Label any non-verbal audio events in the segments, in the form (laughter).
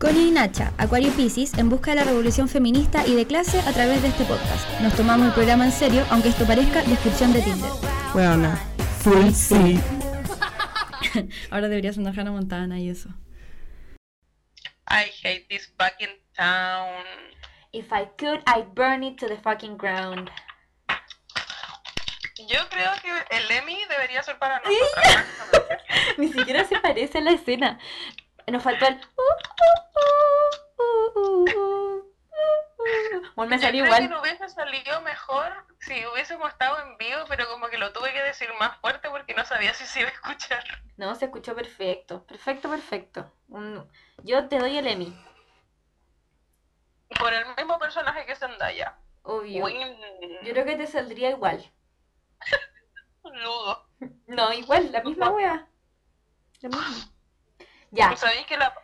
Connie y Nacha, Acuario Pisces, en busca de la revolución feminista y de clase a través de este podcast. Nos tomamos el programa en serio, aunque esto parezca descripción de Tinder. Bueno, full sí. (laughs) Ahora deberías andar Hannah Montana y eso. I hate this fucking town. If I could, I'd burn it to the fucking ground. Yo creo que el Emmy debería ser para nosotras. (laughs) Ni siquiera se parece a la escena. Nos faltó el. Bueno, me salió que igual. no hubiese salido mejor si hubiésemos estado en vivo, pero como que lo tuve que decir más fuerte porque no sabía si se iba a escuchar. No, se escuchó perfecto. Perfecto, perfecto. Yo te doy el Emmy. Por el mismo personaje que Zendaya. Obvio. Win. Yo creo que te saldría igual. Ludo. No, igual, la misma wea. Lo mismo. Ya. ¿Sabéis que la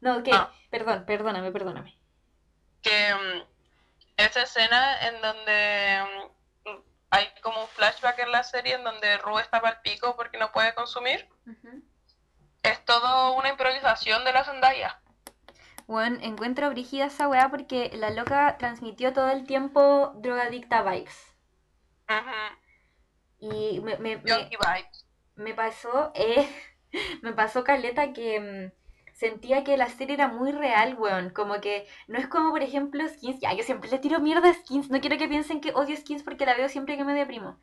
No, ¿qué? Ah. Perdón, perdóname, perdóname. que mm, esa escena en donde mm, hay como un flashback en la serie en donde Rue está para el pico porque no puede consumir, es todo una improvisación de la Zendaya. Bueno, encuentro brígida esa weá porque la loca transmitió todo el tiempo drogadicta vibes. Ujú. Y me, me, me, me pasó, eh, (laughs) me pasó caleta que mm, sentía que la serie era muy real, weón. Como que no es como, por ejemplo, Skins. Ya, yo siempre le tiro mierda a Skins. No quiero que piensen que odio Skins porque la veo siempre que me deprimo.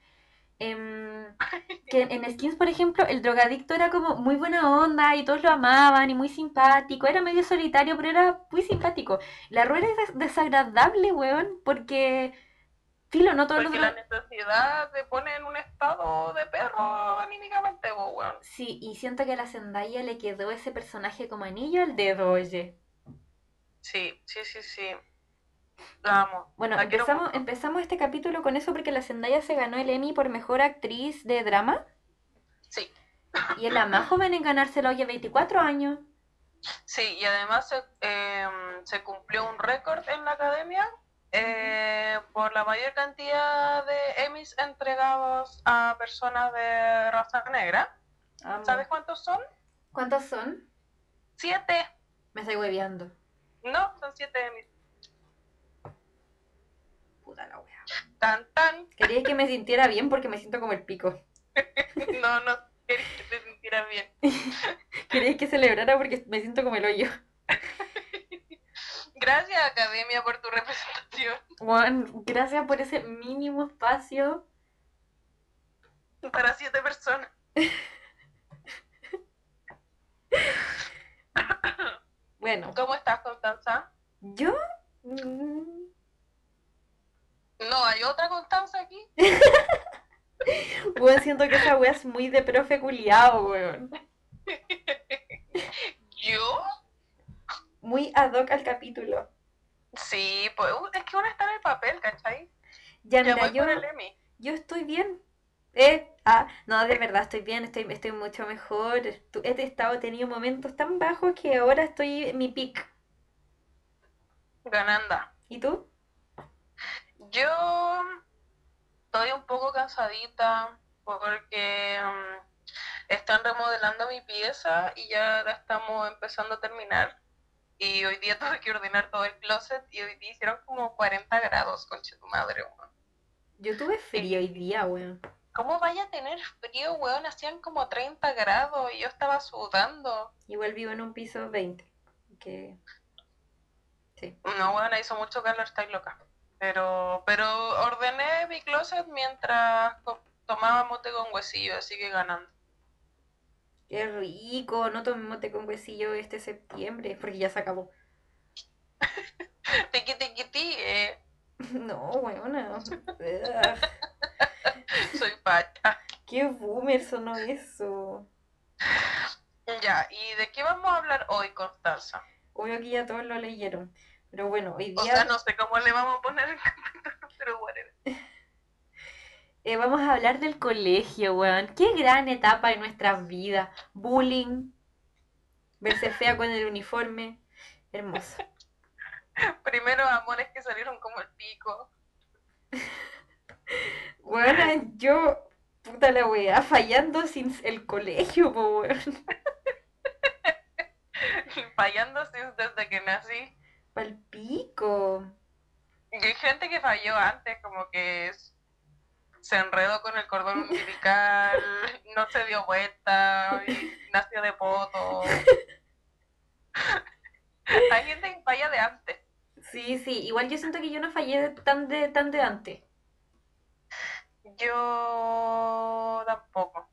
Em, (laughs) que en Skins, por ejemplo, el drogadicto era como muy buena onda y todos lo amaban y muy simpático. Era medio solitario, pero era muy simpático. La rueda es des- desagradable, weón, porque. Filo, no todos los Porque la necesidad te pone en un estado de perro anímicamente, bo, weón. Sí, y siento que a la Zendaya le quedó ese personaje como anillo al dedo, oye. Sí, sí, sí, sí. Amo. Bueno, La empezamos, empezamos este capítulo con eso porque la Zendaya se ganó el Emmy por mejor actriz de drama. Sí, Y es la más (laughs) joven en ganárselo, oye, 24 años. sí, y además se, em, se cumplió un récord en la academia eh, por la mayor cantidad de Emmys entregados a personas de raza negra. Amo. ¿Sabes cuántos son? ¿Cuántos son? Siete. Me estoy hueveando. No, son siete Emmys. Puta la wea. Tan, tan. Quería que me sintiera bien porque me siento como el pico. (laughs) No, no quería que te sintieras bien. (laughs) Quería que celebrara porque me siento como el hoyo. Gracias, Academia, por tu representación. Juan, gracias por ese mínimo espacio. Para siete personas. (laughs) Bueno, ¿Cómo estás, Constanza? yo... mm, No, hay otra Constanza aquí. (laughs) Weón, siento que esa wea es muy de profe culiao, weón. (laughs) ¿Yo? Muy ad hoc al capítulo. Sí, pues uh, es que uno está en el papel, ¿cachai? Ya, mira, yo, yo estoy bien. Eh, ah, no, de verdad estoy bien, estoy, estoy mucho mejor. He estado, he tenido momentos tan bajos que ahora estoy en mi pic. Gananda. ¿Y tú? Yo estoy un poco cansadita porque mm, están remodelando mi pieza y ya la estamos empezando a terminar. Y hoy día tuve que ordenar todo el closet y hoy día hicieron como 40 grados, conche tu madre, weón. Yo tuve frío hoy día, weón. ¿Cómo vaya a tener frío, weón? Hacían como 30 grados y yo estaba sudando. Igual vivo en un piso 20. Que... Sí. No, weón, hizo mucho calor, estoy loca. Pero, pero ordené mi closet mientras tomaba mote con huesillo, así que ganando. Qué rico, no tomé mote con huesillo este septiembre, porque ya se acabó. (laughs) Ti, eh, (laughs) No, weona. (laughs) Soy facha. Qué boomer sonó eso. Ya, ¿y de qué vamos a hablar hoy, Constanza? Obvio que ya todos lo leyeron. Pero bueno, hoy O día sea, no sé cómo le vamos a poner el capítulo, pero whatever. Eh, vamos a hablar del colegio, weón. Qué gran etapa de nuestras vidas. Bullying. Verse fea con el uniforme. Hermoso. (laughs) Primero amores que salieron como el pico. (laughs) Weona, yo, puta la weá, fallando sin el colegio, po, weón. (laughs) fallando Sims desde que nací. Palpico. Y hay gente que falló antes, como que s- se enredó con el cordón umbilical, no se dio vuelta, y nació de poto. Hay gente que falla de antes. Sí, sí. Igual yo siento que yo no fallé de- tan de tan de antes. Yo tampoco.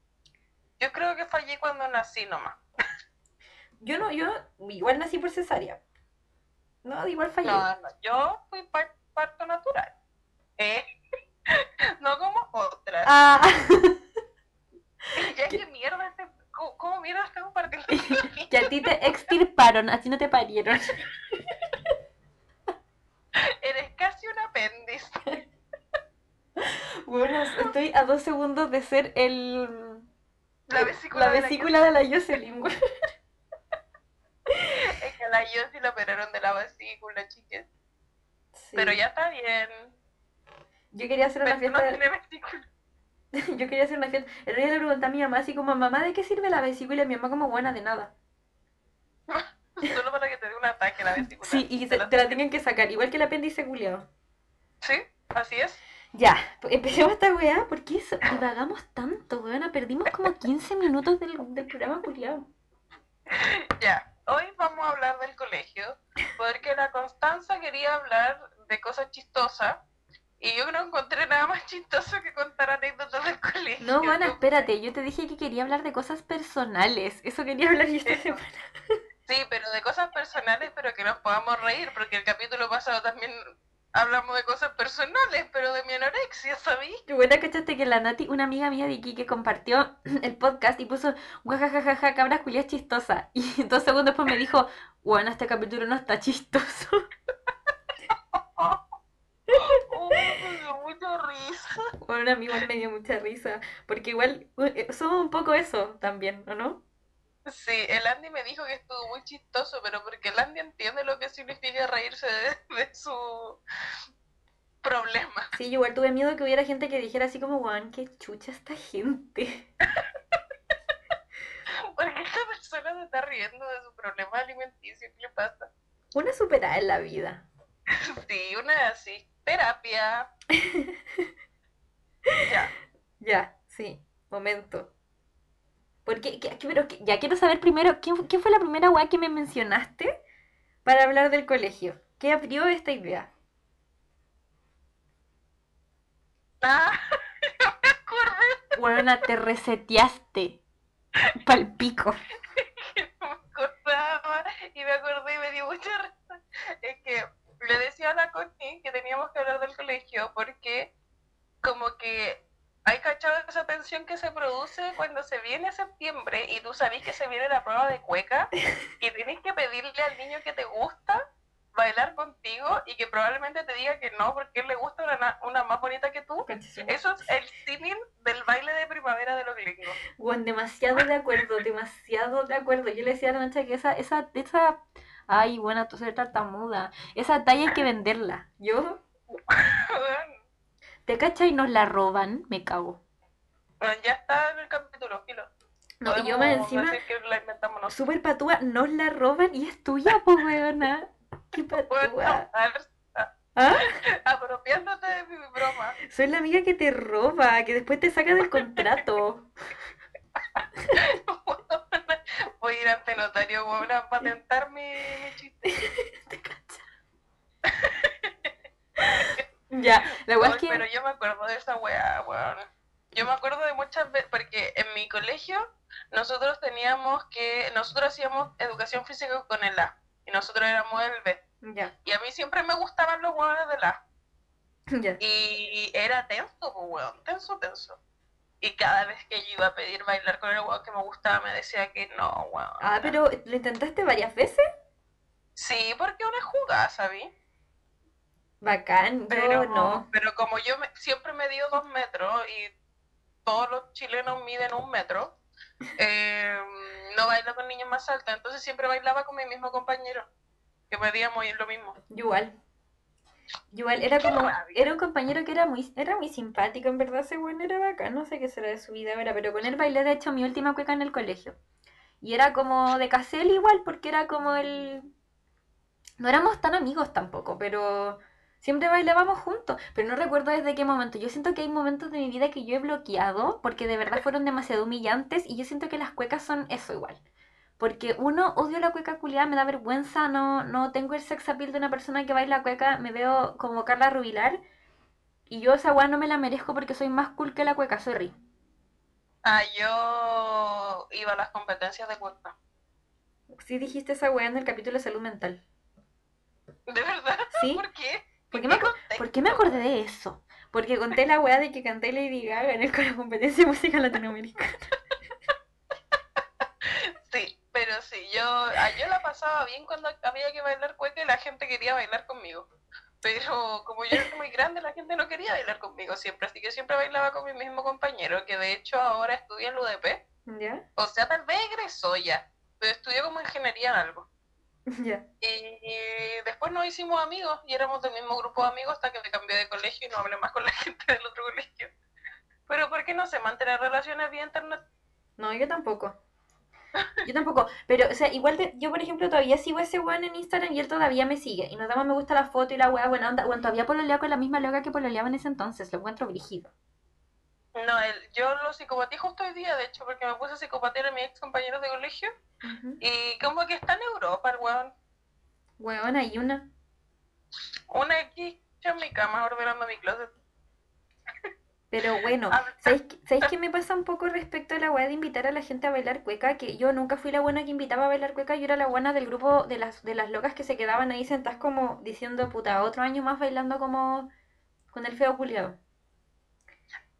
Yo creo que fallé cuando nací nomás. Yo no, yo igual nací por cesárea. No, igual fallé. No, no, yo fui par- parto natural. ¿Eh? (laughs) No como otras. Ah, (laughs) Ya que mierda, este, ¿cómo, cómo mierda estamos partiendo? que (laughs) a ti te extirparon, a ti no te parieron. Eres casi un apéndice. Bueno, estoy a dos segundos de ser el La vesícula la de la vesícula de la Jocelyn. Es que la Yossi la operaron de la vesícula. Sí. Pero ya está bien. Yo quería hacer una Pero no fiesta. tiene vesícula. (laughs) Yo quería hacer una fiesta. El otro día le pregunté a mi mamá así como, mamá, ¿de qué sirve la vesícula? Y mi mamá como, buena de nada. (laughs) Solo para que te dé un ataque la vesícula. Sí, y Te te la tienen que sacar, igual que el apéndice culiado. Sí, así es. Ya, pues empecemos esta weá, ¿por qué eso? divagamos tanto, weona? Perdimos como 15 minutos del, del programa culiado. (laughs) Ya, hoy vamos a hablar del colegio, porque la Constanza quería hablar de cosas chistosas y yo no encontré nada más chistoso que contar anécdotas del colegio. No, Juana, espérate, yo te dije que quería hablar de cosas personales. Eso quería hablar yo esta Eso. semana. Sí, pero de cosas personales, pero que nos podamos reír, porque el capítulo pasado también hablamos de cosas personales, pero de mi anorexia, ¿sabí? Qué buena, cachaste que la Nati, una amiga mía de aquí que compartió (clears throat) el podcast y puso guajajajaja, cabras culias chistosa. Y (laughs) dos segundos después me dijo, bueno, este capítulo no está chistoso. (laughs) Dio risa. (laughs) Bueno, a mí igual me dio mucha risa. Porque igual eh, somos un poco eso también, ¿o no? Sí, el Andy me dijo que estuvo muy chistoso, pero porque el Andy entiende lo que significa reírse de, (laughs) de su problema. Sí, yo igual tuve miedo que hubiera gente que dijera así como, Juan, qué chucha esta gente. (laughs) Porque esta persona se está riendo de su problema alimenticio. ¿Qué le pasa? Una superada en la vida. Sí, una así. Terapia. (laughs) Ya. Ya, sí, momento. Porque, que- que- pero que- ya quiero saber primero, ¿quién, quién fue la primera weá que me mencionaste para hablar del colegio? ¿Qué abrió esta idea? Ah, (laughs) me acordé Buena, te reseteaste. Palpico. (laughs) que no me acordaba y me acordé y me dio mucha risa. Es que le decía a la Connie que teníamos que hablar del colegio porque como que hay cachado esa tensión que se produce cuando se viene septiembre y tú sabes que se viene la prueba de cueca (laughs) y tienes que pedirle al niño que te gusta bailar contigo y que probablemente te diga que no porque él le gusta una, na- una más bonita que tú. Eso es el símil del baile de primavera de los gringos. Bueno, demasiado de acuerdo, demasiado de acuerdo. Yo le decía a la noche que esa, esa, esa, ay, buena, tú eres tartamuda. Esa talla hay que venderla. Yo, ¿te cachai? Nos la roban, me cago. Bueno, ya está en el capítulo, filo. No, y yo más encima, súper patúa, nos la roban y es tuya, pues, weona. Qué (laughs) patúa. a- ¿Ah? (laughs) apropiándote de mi broma. Soy la amiga que te roba, que después te saca del contrato. (laughs) Ir ante notario weón, a patentar mi, mi chiste. (laughs) (laughs) Ya, la weá es que... Pero yo me acuerdo de esa weá, weón. Yo me acuerdo de muchas veces, porque en mi colegio nosotros teníamos que, nosotros hacíamos educación física con el A, y nosotros éramos el B. Ya, Y a mí siempre me gustaban los weones del A. (laughs) ya. Y era tenso, pues, weón, tenso, tenso. Y cada vez que yo iba a pedir bailar con el weón que me gustaba, me decía que no, weón. Ah, pero ¿lo intentaste varias veces? Sí, porque una jugada, ¿sabí? Bacán, yo Pero no. Pero como yo me- siempre me dio dos metros y todos los chilenos miden un metro, (laughs) eh, no bailo con niños más altos, entonces siempre bailaba con mi mismo compañero, que medíamos y lo mismo. Igual. Igual, era como, era un compañero que era muy, era muy simpático, en verdad, ese bueno era bacán, no sé qué será de su vida ahora, pero con él bailé de hecho mi última cueca en el colegio. Y era como de Casel igual, porque era como el... No éramos tan amigos tampoco, pero siempre bailábamos juntos. Pero no recuerdo desde qué momento. Yo siento que hay momentos de mi vida que yo he bloqueado, porque de verdad fueron demasiado humillantes, y yo siento que las cuecas son eso igual. Porque uno, odio la cueca culiada, me da vergüenza, no, no tengo el sex appeal de una persona que baila cueca, me veo como Carla Rubilar. Y yo esa weá no me la merezco porque soy más cool que la cueca, sorry. Ah, yo iba a las competencias de cueca. Sí dijiste esa weá en el capítulo de salud mental. ¿De verdad? ¿Sí? ¿Por qué? ¿Por qué, me acordé de eso? Porque conté la weá de que canté Lady Gaga en el con la competencia de música latinoamericana. Pero sí, yo, ah, yo la pasaba bien cuando había que bailar cueca y la gente quería bailar conmigo. Pero como yo era muy grande, la gente no quería bailar conmigo siempre, así que siempre bailaba con mi mismo compañero, que de hecho ahora estudia en UDP. ¿Ya? O sea, tal vez egresó ya, pero estudió como ingeniería en algo. (laughs) Ya. Y después nos hicimos amigos y éramos del mismo grupo de amigos hasta que me cambié de colegio y no hablé más con la (laughs) gente del otro colegio. Pero ¿por qué no sé mantener relaciones vía internet? No, yo tampoco. Yo tampoco. Pero, o sea, igual de- yo, por ejemplo, todavía sigo a ese weón en Instagram y él todavía me sigue. Y nos damos me gusta la foto y la weá buena onda. Bueno, todavía pololeo con la misma loca que pololeaba en ese entonces. Lo encuentro brígido. No, el- yo lo psicopateé justo hoy día, de hecho, porque me puse a psicopatear a mis ex compañeros de colegio y como que está en Europa el weón. Weón, hay una. Una X en mi cama ordenando mi closet. Pero bueno, ¿sabéis, qué- ¿sabéis qué me pasa un poco respecto a la weá de invitar a la gente a bailar cueca? Que yo nunca fui la buena que invitaba a bailar cueca, yo era la buena del grupo de las, de las locas que se quedaban ahí sentadas como diciendo, puta, otro año más bailando como con el feo culiado.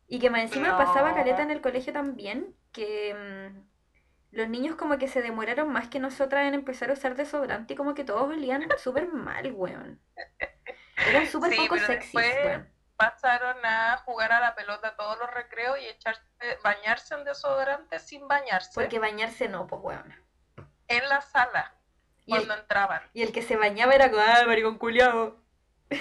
Y que más encima No. pasaba caleta en el colegio también, que mm, los niños como que se demoraron más que nosotras en empezar a usar desodorante y como que todos olían súper mal, weón. Eran súper Sí, poco después- weón. Pasaron a jugar a la pelota todos los recreos y echarse, bañarse en desodorante sin bañarse Porque bañarse no, pues weón. en la sala Y el, cuando entraban. y el que se bañaba era como, ah, maricón culiao.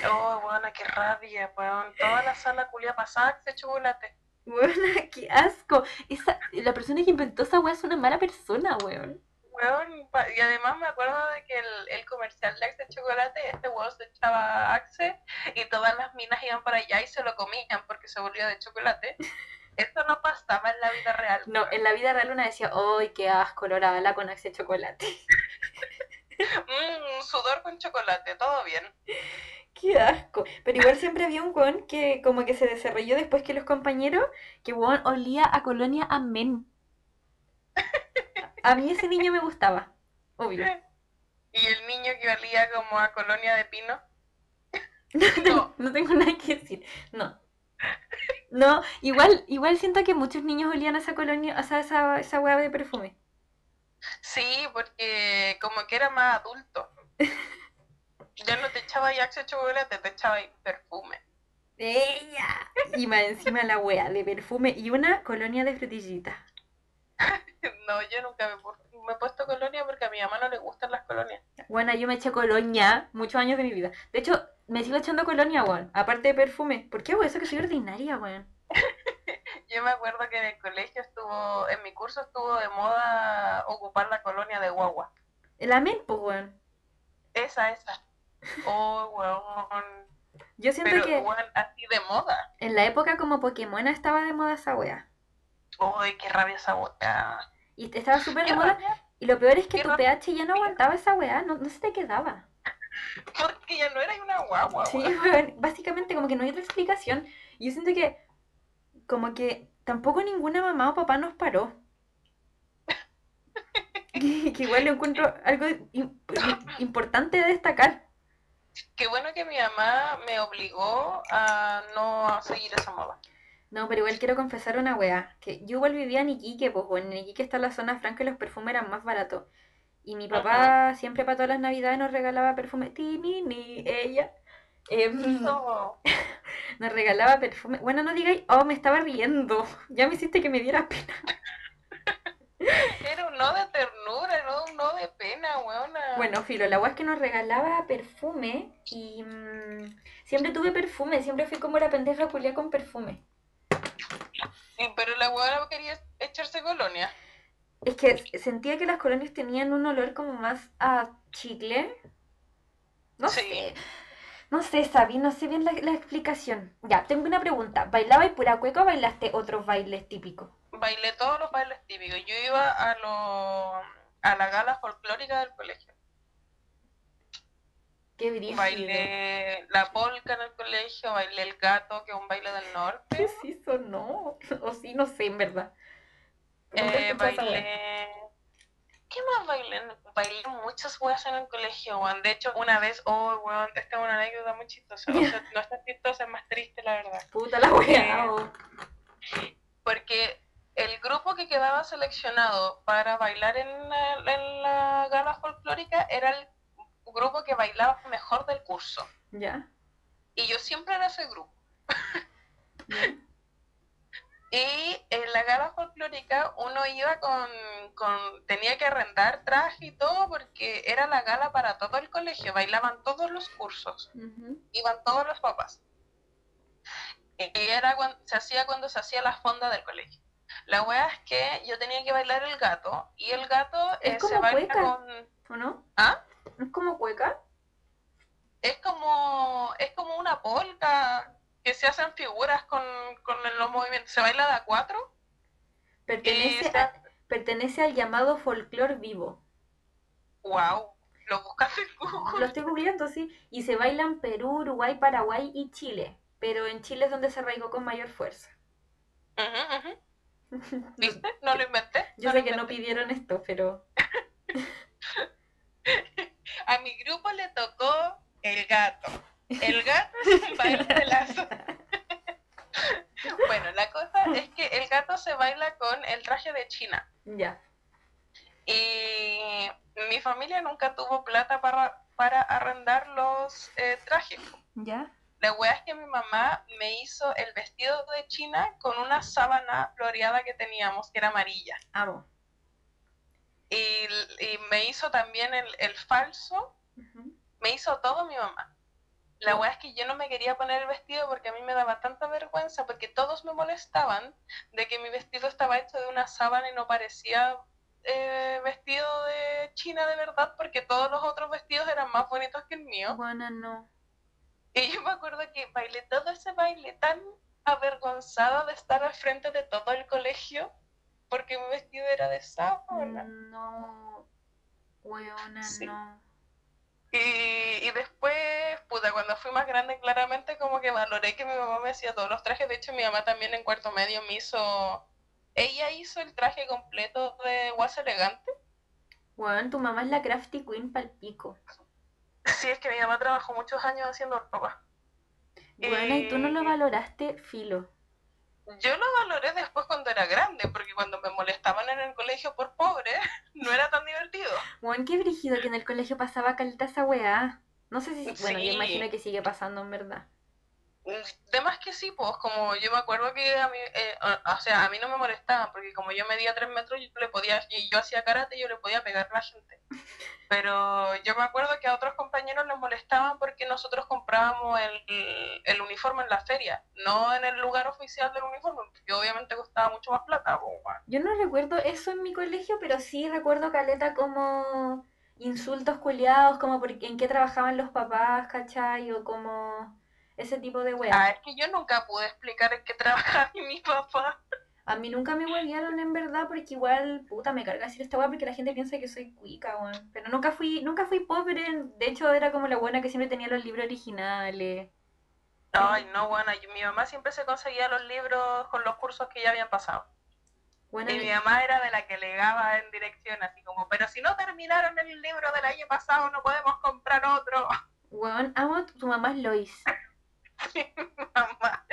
Oh, bueno, qué rabia, weón. Toda la sala culia pasada de chocolate. Weón, qué asco. Esa, la persona que inventó esa weá es una mala persona, weón. Weón, y además me acuerdo de que el, el comercial de Axe Chocolate, este weón se echaba Axe y todas las minas iban para allá y se lo comían porque se volvía de chocolate. (laughs) Esto no pasaba en la vida real. No, en la vida real una decía, ¡ay, qué asco, la con axe chocolate! Mmm, (laughs) sudor con chocolate, todo bien. (laughs) ¡Qué asco! Pero igual siempre había un weón que como que se desarrolló después que los compañeros, que weón olía a colonia amén. A mí ese niño me gustaba, obvio. Y el niño que olía como a colonia de pino. (laughs) No tengo, no tengo nada que decir. No. No, igual, igual siento que muchos niños olían a esa colonia, o sea, esa, esa hueá de perfume. Sí, porque como que era más adulto. Ya no te echaba ahí Axe Chocolate, te echaba ahí perfume. ¡Ella! Y más encima la hueá de perfume y una colonia de frutillita. (laughs) No, yo nunca me, me he puesto colonia porque a mi mamá no le gustan las colonias. Bueno, yo me eché colonia muchos años de mi vida. De hecho, me sigo echando colonia, weón. Aparte de perfume. ¿Por qué hago eso que soy ordinaria, weón? (laughs) Yo me acuerdo que en el colegio estuvo, en mi curso estuvo de moda ocupar la colonia de guagua. El amén, pues, weón. Esa, esa. (laughs) Oh, weón. Yo siento Pero, que weón, así de moda. en la época como Pokémon estaba de moda esa wea. Uy, qué rabia esa boca. Y estaba súper moda. Y lo peor es que tu rabia. pH ya no aguantaba esa wea. No, no se te quedaba. (laughs) Porque ya no era una guagua, Sí, weón, básicamente como que no hay otra explicación. Y yo siento que como que tampoco ninguna mamá o papá nos paró. (laughs) Que, que igual lo encuentro algo im- importante de destacar. Qué bueno que mi mamá me obligó a no seguir esa moda. No, pero igual quiero confesar una wea, que yo igual vivía en Iquique, pues bueno, en Iquique está la zona franca y los perfumes eran más baratos. Y mi papá siempre para todas las navidades nos regalaba perfume. Tini, ni ella. Em, No. (laughs) nos regalaba perfume. Bueno, no digáis, oh, me estaba riendo. (laughs) Ya me hiciste que me diera pena. Era un no de ternura, no un no de pena, weona. Bueno, Filo, la wea es que nos regalaba perfume y mm, siempre tuve perfume, siempre fui como la pendeja culia con perfume. Sí, pero la weona quería echarse colonia. Es que sentía que las colonias tenían un olor como más a chicle. No Sí. sé. No sé, Sabi, no sé bien la, la explicación. Ya, tengo una pregunta. ¿Bailabas pura cueca o bailaste otros bailes típicos? Bailé todos los bailes típicos. Yo iba a lo, a la gala folclórica del colegio. Qué brillo. Bailé la polca en el colegio, bailé el gato, que es un baile del norte. ¿Qué sí sonó? O sí, no sé, en verdad. Eh, bailé. ¿Qué más bailé? Bailé muchas weas en el colegio, weón. De hecho, una vez, oh, weón, esta es una anécdota muy chistosa. O sea, (laughs) no es tan chistosa, es más triste, la verdad. Puta la wea. Eh, oh. Porque el grupo que quedaba seleccionado para bailar en la, en la gala folclórica era el grupo que bailaba mejor del curso. ¿Ya? Y yo siempre era ese grupo. (laughs) ¿Ya? Y en la gala folclórica uno iba con, con, tenía que arrendar traje y todo porque era la gala para todo el colegio, bailaban todos los cursos, iban todos los papás. Y era cuando, se hacía cuando se hacía la fonda del colegio. La wea es que yo tenía que bailar el gato y el gato Es eh, como se baila cueca. con... ¿O no? ¿Ah? ¿Es como cueca? Es como, es como una polka que se hacen figuras con, con los movimientos. Se baila de a cuatro Pertenece, se- a- pertenece al llamado folclor vivo. Wow, lo buscaste en Google. Lo estoy googleando, sí. Y se baila en Perú, Uruguay, Paraguay y Chile. Pero en Chile es donde se arraigó con mayor fuerza. (laughs) ¿Viste? No lo inventé. Yo no sé que no pidieron esto, pero... (laughs) A mi grupo le tocó el gato. El gato es un baile de lazo. (laughs) bueno, la cosa es que el gato se baila con el traje de China. Ya. Y mi familia nunca tuvo plata para, para arrendar los eh, trajes. ¿Ya? La wea es que mi mamá me hizo el vestido de China con una sábana floreada que teníamos, que era amarilla. Amo. Y, y me hizo también el, el falso, me hizo todo mi mamá. La wea es que yo no me quería poner el vestido porque a mí me daba tanta vergüenza, porque todos me molestaban de que mi vestido estaba hecho de una sábana y no parecía eh, vestido de China de verdad, porque todos los otros vestidos eran más bonitos que el mío. Bueno, no. Y yo me acuerdo que bailé todo ese baile tan avergonzada de estar al frente de todo el colegio porque mi vestido era de sábana. No. Weona, Sí. no. Y, y después, puta, cuando fui más grande, claramente como que valoré que mi mamá me hacía todos los trajes. De hecho, mi mamá también en cuarto medio me hizo... Ella hizo el traje completo de Guasa Elegante. Weón, tu mamá es la crafty queen pal pico. Sí, es que mi mamá trabajó muchos años haciendo ropa. Weona, y tú no lo Eh, valoraste, filo. Yo lo valoré después cuando era grande, porque cuando me molestaban en el colegio por pobre, (laughs) no era tan divertido. Weón, qué brígido que en el colegio pasaba caleta esa weá. No sé si... Bueno, yo imagino que sigue pasando en verdad. De más que sí, pues como yo me acuerdo que a mí, eh, o sea, a mí no me molestaban, porque como yo medía 3 metros, yo le podía, y yo hacía karate, yo le podía pegar a la gente. Pero yo me acuerdo que a otros compañeros les molestaban porque nosotros comprábamos el, el uniforme en la feria, no en el lugar oficial del uniforme, porque obviamente costaba mucho más plata. Yo no recuerdo eso en mi colegio, pero sí recuerdo caleta como insultos culiados, como por en qué trabajaban los papás, ¿cachai? O como ese tipo de Ah, weá. es que yo nunca pude explicar en qué trabajaba (laughs) mi papá. A mí nunca me huevearon en verdad, porque igual, puta, me carga decir esta weá porque la gente piensa que soy cuica, weón. Pero nunca fui, nunca fui pobre, de hecho era como la buena que siempre tenía los libros originales. Ay, no, bueno, mi mamá siempre se conseguía los libros con los cursos que ya habían pasado. Y mi mamá era de la que legaba en dirección, así como, pero si no terminaron el libro del año pasado, no podemos comprar otro. weón, amo tu mamá es Lois. (laughs) mi, mamá,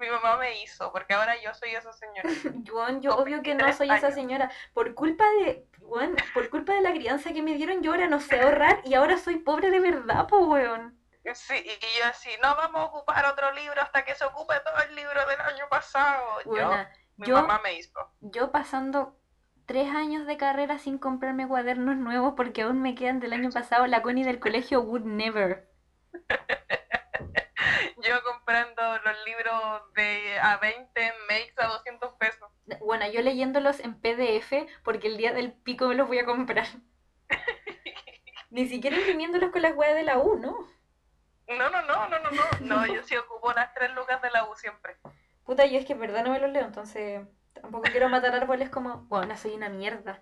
mi mamá me hizo, porque ahora yo soy esa señora. Weón, yo obvio que no 23 soy esa señora. Por culpa de, weón, por culpa de la crianza que me dieron, yo ahora no sé ahorrar y ahora soy pobre de verdad, po, weón. Sí, y yo así, no vamos a ocupar otro libro hasta que se ocupe todo el libro del año pasado. Yo, Buena, mi yo- mamá me hizo. yo pasando tres años de carrera sin comprarme cuadernos nuevos porque aún me quedan del año pasado, la Connie del colegio would never. (laughs) Yo comprando los libros de a 20 en Makes a 200 pesos. Bueno, yo leyéndolos en PDF porque el día del pico me los voy a comprar. Ni siquiera imprimiéndolos con las weas de la U, ¿no? No, no, no, no, no, no. No, yo sí ocupo las tres lucas de la U siempre. Puta, yo es que en verdad no me los leo, entonces tampoco quiero matar árboles como, bueno, soy una mierda.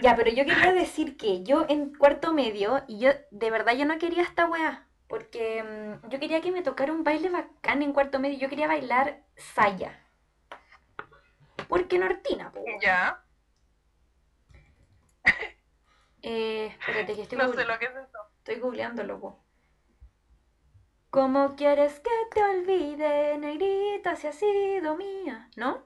Ya, pero yo quería decir que yo en cuarto medio, y yo de verdad yo no quería esta wea, porque mm, yo quería que me tocara un baile bacán en cuarto medio, yo quería bailar saya. Porque Nortina, po. Ya. (laughs) Eh, espérate que estoy, No sé lo que es eso. estoy googleándolo, po. ¿Cómo quieres que te olvide, negrita, si has sido mía? ¿No?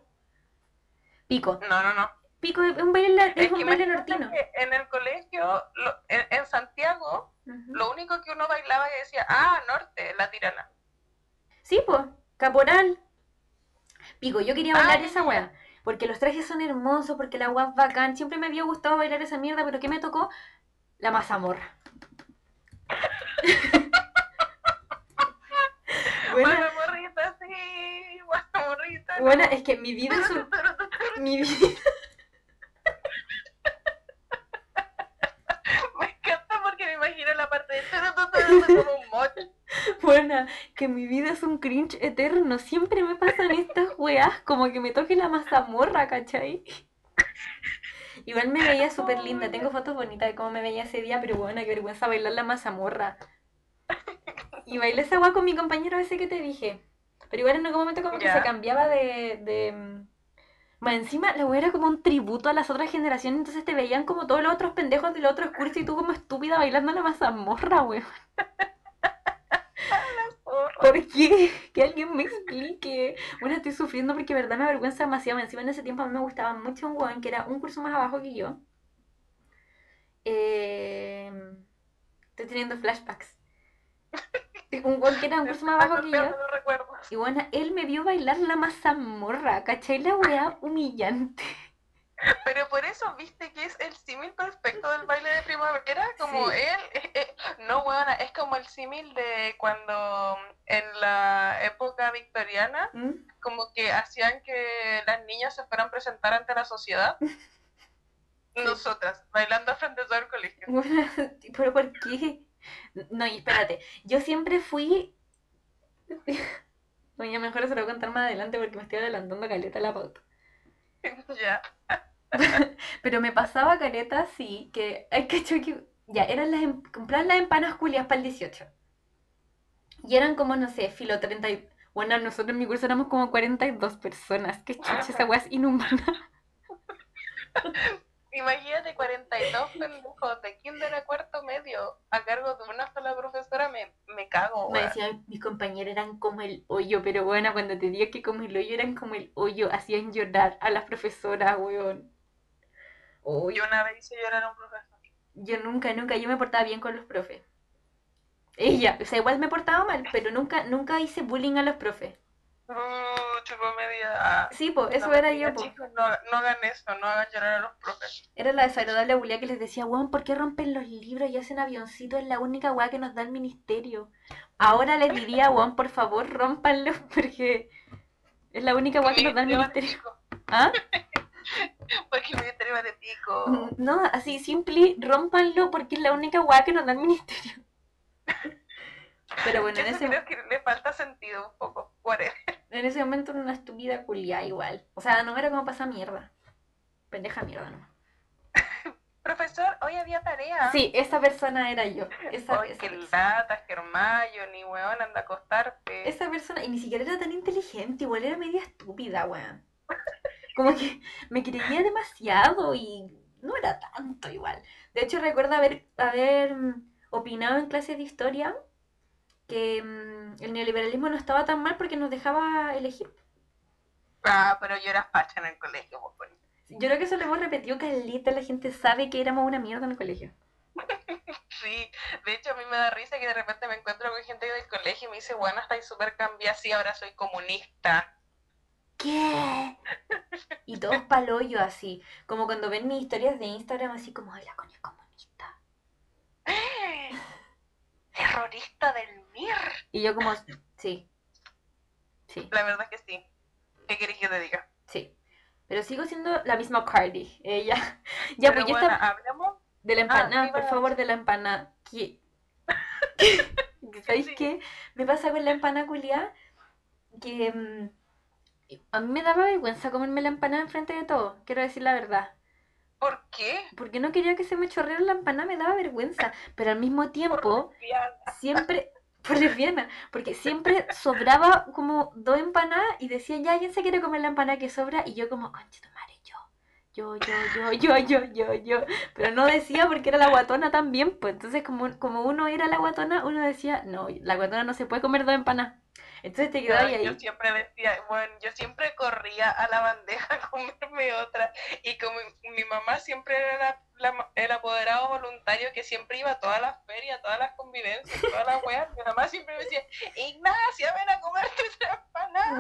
Pico. No, no, no. Pico es un baile, es Es un que baile imagínate nortino. en el colegio, lo- en, en Santiago, lo único que uno bailaba y decía, ah, norte, la tirana. Sí, pues, caporal. Pico, yo quería Ah, bailar esa wea. Porque los trajes son hermosos, porque la wea es bacán. Siempre me había gustado bailar esa mierda, pero ¿qué me tocó? La mazamorra. (laughs) Buena, Buena morrita, sí, morrita. buena, es que mi vida es un... Mi vida... Me encanta porque me imagino la parte de como un mocho. Buena, que mi vida es un cringe eterno. Siempre me pasan estas weas, como que me toque la mazamorra, ¿cachai? Igual me veía súper linda. Tengo fotos bonitas de cómo me veía ese día, pero bueno, qué vergüenza bailar la mazamorra. Y bailé esa wea con mi compañero ese que te dije. Pero igual en algún momento como que se cambiaba de... de... Más encima la wea era como un tributo a las otras generaciones, entonces te veían como todos los otros pendejos de los otros cursos y tú como estúpida bailando la mazamorra, weón. (laughs) ¿Por qué? Que alguien me explique. Bueno, estoy sufriendo porque verdad me avergüenza demasiado. Encima en ese tiempo a mí me gustaba mucho un weón que era un curso más abajo que yo. Eh, Estoy teniendo flashbacks. (laughs) Un que era un curso más abajo que yo. No recuerdo. Y bueno, él me vio bailar la mazamorra. ¿Cachai? La weá humillante. (laughs) Pero por eso viste que es el símil perfecto del baile de primavera, como Sí. él, (laughs) eh, eh, no buena, es como el símil de cuando en la época victoriana, ¿Mm? como que hacían que las niñas se fueran a presentar ante la sociedad. (laughs) Nosotras, bailando frente a todo el colegio. Bueno, pero ¿por qué? No, y espérate, yo siempre fui... (laughs) Oye, mejor se lo voy a contar más adelante porque me estoy adelantando caleta la pauta. (laughs) ya. (laughs) Pero me pasaba caleta así, que hay que ya, eran las em- compraban las empanas culias para el 18. Y eran como, no sé, filo 30 y... Bueno, nosotros en mi curso éramos como 42 personas. Qué chucha, esa weá es inhumana. Imagínate 42 pendejos de kinder a cuarto medio a cargo de una sola profesora, me, me cago, Me decían, mis compañeros eran como el hoyo, pero bueno, cuando te digo que como el hoyo eran como el hoyo, hacían llorar a las profesoras, weón. Uy, Yo una vez hice llorar a un profesor. yo nunca, nunca, yo me portaba bien con los profes. Ella, o sea, igual me portaba mal, pero nunca, nunca hice bullying a los profes. Uh, chupo media. Sí, pues, eso No, era yo, chicos, no, no hagan eso, no hagan llorar a los profes. Era la desagradable bulía que les decía, weón, ¿por qué rompen los libros y hacen avioncitos? Es la única weá que nos da el ministerio. Ahora les diría, weón, por favor, rompanlos (laughs) porque es la única weá que nos da el ministerio. (laughs) ¿Ah? (laughs) Porque el ministerio va de pico. No, así, simple, rompanlo porque es la única weá que nos da el ministerio. Pero bueno, en ese, creo que le falta sentido un poco. Whatever. en ese momento era una estúpida culiá igual. O sea, no era como pasar mierda. Pendeja mierda, no. (laughs) Profesor, hoy había tarea. Sí, esa persona era yo. Esa, Ay, esa qué persona. lata, Germayo, ni weón, anda a acostarte. Esa persona, y ni siquiera era tan inteligente, igual era media estúpida, weón. Como que me creía demasiado y no era tanto igual. De hecho, recuerdo haber, haber mm, opinado en clases de historia que mm, el neoliberalismo no estaba tan mal porque nos dejaba elegir. Ah, pero yo era facha en el colegio, pues, bueno. Yo creo que eso lo hemos repetido caleta, la gente sabe que éramos una mierda en el colegio. (laughs) Sí, de hecho a mí me da risa que de repente me encuentro con gente del colegio y me dice, bueno, estáis súper cambiada, sí, ahora soy comunista. ¿Qué? Y todos (laughs) palollo así, como cuando ven mis historias de Instagram así como, ay, la coña comunista. (laughs) Terrorista del. Y yo como, sí, sí, La verdad es que sí. ¿Qué querés que te diga? sí. Pero sigo siendo la misma Cardi. Ella. (laughs) ya, pues yo bueno, hablemos. De la Ah, empanada, ¿qué iba por favor, de la empanada. ¿Qué? (laughs) ¿Sabéis Sí. qué? Me pasa con la empanada culiada que mm, a mí me daba vergüenza comerme la empanada enfrente de todo, quiero decir la verdad. ¿Por qué? Porque no quería que se me chorreara la empanada, me daba vergüenza. Pero al mismo tiempo, siempre, por lesbiana, porque siempre sobraba como dos empanadas y decían, ya, ¿quién se quiere comer la empanada que sobra? Y yo como, conche tu madre, yo, yo, yo, yo, yo, yo, yo, yo. Pero no decía porque era la guatona también, pues entonces como, como uno era la guatona, uno decía, no, la guatona no se puede comer dos empanadas. Entonces te quedabas ahí. Yo siempre decía, bueno, yo siempre corría a la bandeja (laughs) a comerme otra. Y como mi, mamá siempre era la- la- el apoderado voluntario que siempre iba a todas las ferias, a todas las convivencias, todas las weas, mi mamá siempre me decía, Ignacia, ven a comerte otra empanada.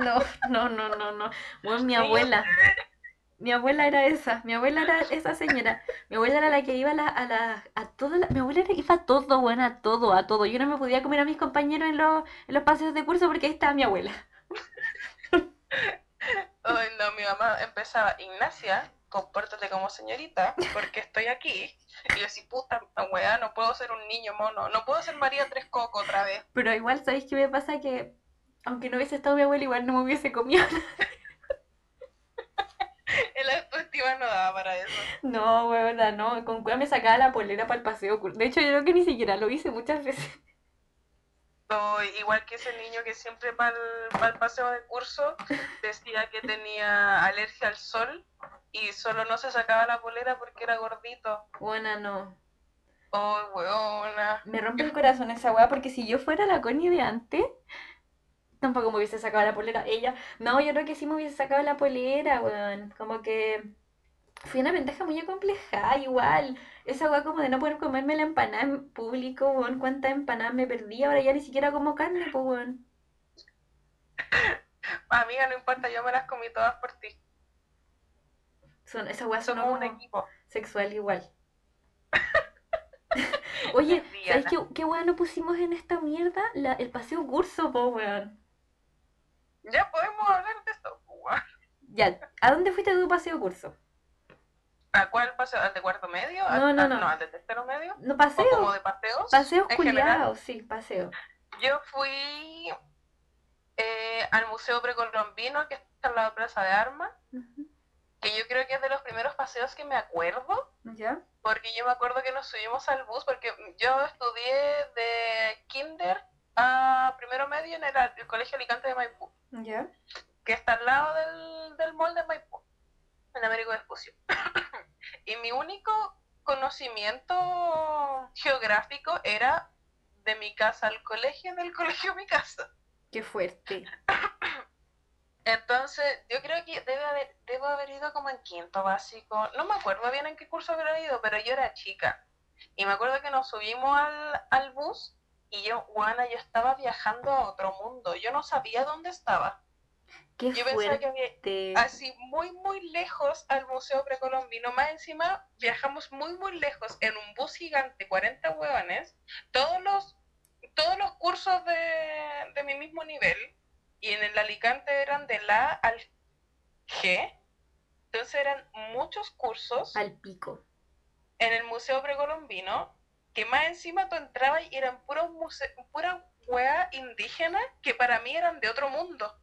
No, no, no, no, no. Bueno, mi abuela. Mi abuela era esa, mi abuela era esa señora. Mi abuela era la que iba a la, a la, a todo la- mi abuela era- iba a todo, bueno, a todo, a todo. Yo no me podía comer a mis compañeros en los, en los paseos de curso porque ahí estaba mi abuela. Ay, no, mi mamá empezaba, Ignacia, compórtate como señorita, porque estoy aquí. Y yo así, puta wea, no puedo ser un niño mono, no puedo ser María Tres Coco otra vez. Pero igual, ¿sabéis qué me pasa? Que aunque no hubiese estado mi abuela, igual no me hubiese comido. (laughs) (laughs) El autoestima no daba para eso. No, huevona, no. Con cueva me sacaba la polera para el paseo. De hecho, yo creo que ni siquiera lo hice muchas veces. O igual que ese niño que siempre para el, paseo de curso decía que tenía alergia al sol y solo no se sacaba la polera porque era gordito. Buena, no. Oh, weona. Me rompe el corazón esa weá porque si yo fuera la Connie de antes, tampoco me hubiese sacado la polera. Ella, no, yo creo que sí me hubiese sacado la polera, weón. Como que fui una ventaja muy acomplejada, igual. Esa weá como de no poder comerme la empanada en público, weón. Cuántas empanadas me perdí, ahora ya ni siquiera como carne, pues, weón. (laughs) Amiga, no importa, yo me las comí todas por ti. Son, esa weá sonó Somos un equipo. sexual igual. Oye, ¿sabes qué, qué weá no pusimos en esta mierda? La, el paseo curso, po, weón. Ya podemos hablar de esto. weón. Ya, ¿a dónde fuiste tu paseo curso? ¿A cuál paseo? ¿Al de cuarto medio? No, ¿Al- no, al- no. No, al de tercero medio. No, ¿O paseo. como de paseos? Paseos culiados, sí, paseo. Yo fui eh, al Museo Precolombino, que está al lado de Plaza de Armas, que yo creo que es de los primeros paseos que me acuerdo, ¿Ya? porque yo me acuerdo que nos subimos al bus, porque yo estudié de kinder a primero medio en el, el Colegio Alicante de Maipú, ¿Ya? que está al lado del, del mall de Maipú, en Américo Vespucio. (coughs) y mi único conocimiento geográfico era de mi casa al colegio, del colegio a mi casa. Qué fuerte. (coughs) Entonces, yo creo que debe haber, debo haber ido como en quinto básico. No me acuerdo bien en qué curso habrá ido, pero yo era chica. Y me acuerdo que nos subimos al, al bus y yo, Juana, yo estaba viajando a otro mundo. Yo no sabía dónde estaba. Qué Yo pensaba que había así muy, muy lejos al Museo Precolombino. Más encima, viajamos muy, muy lejos en un bus gigante, 40 hueones. Todos los, todos los cursos de, de mi mismo nivel. Y en el Alicante eran de la A al G. Entonces eran muchos cursos Al pico. en el Museo Precolombino. Que más encima tú entrabas y eran puros muse- pura hueá indígena que para mí eran de otro mundo.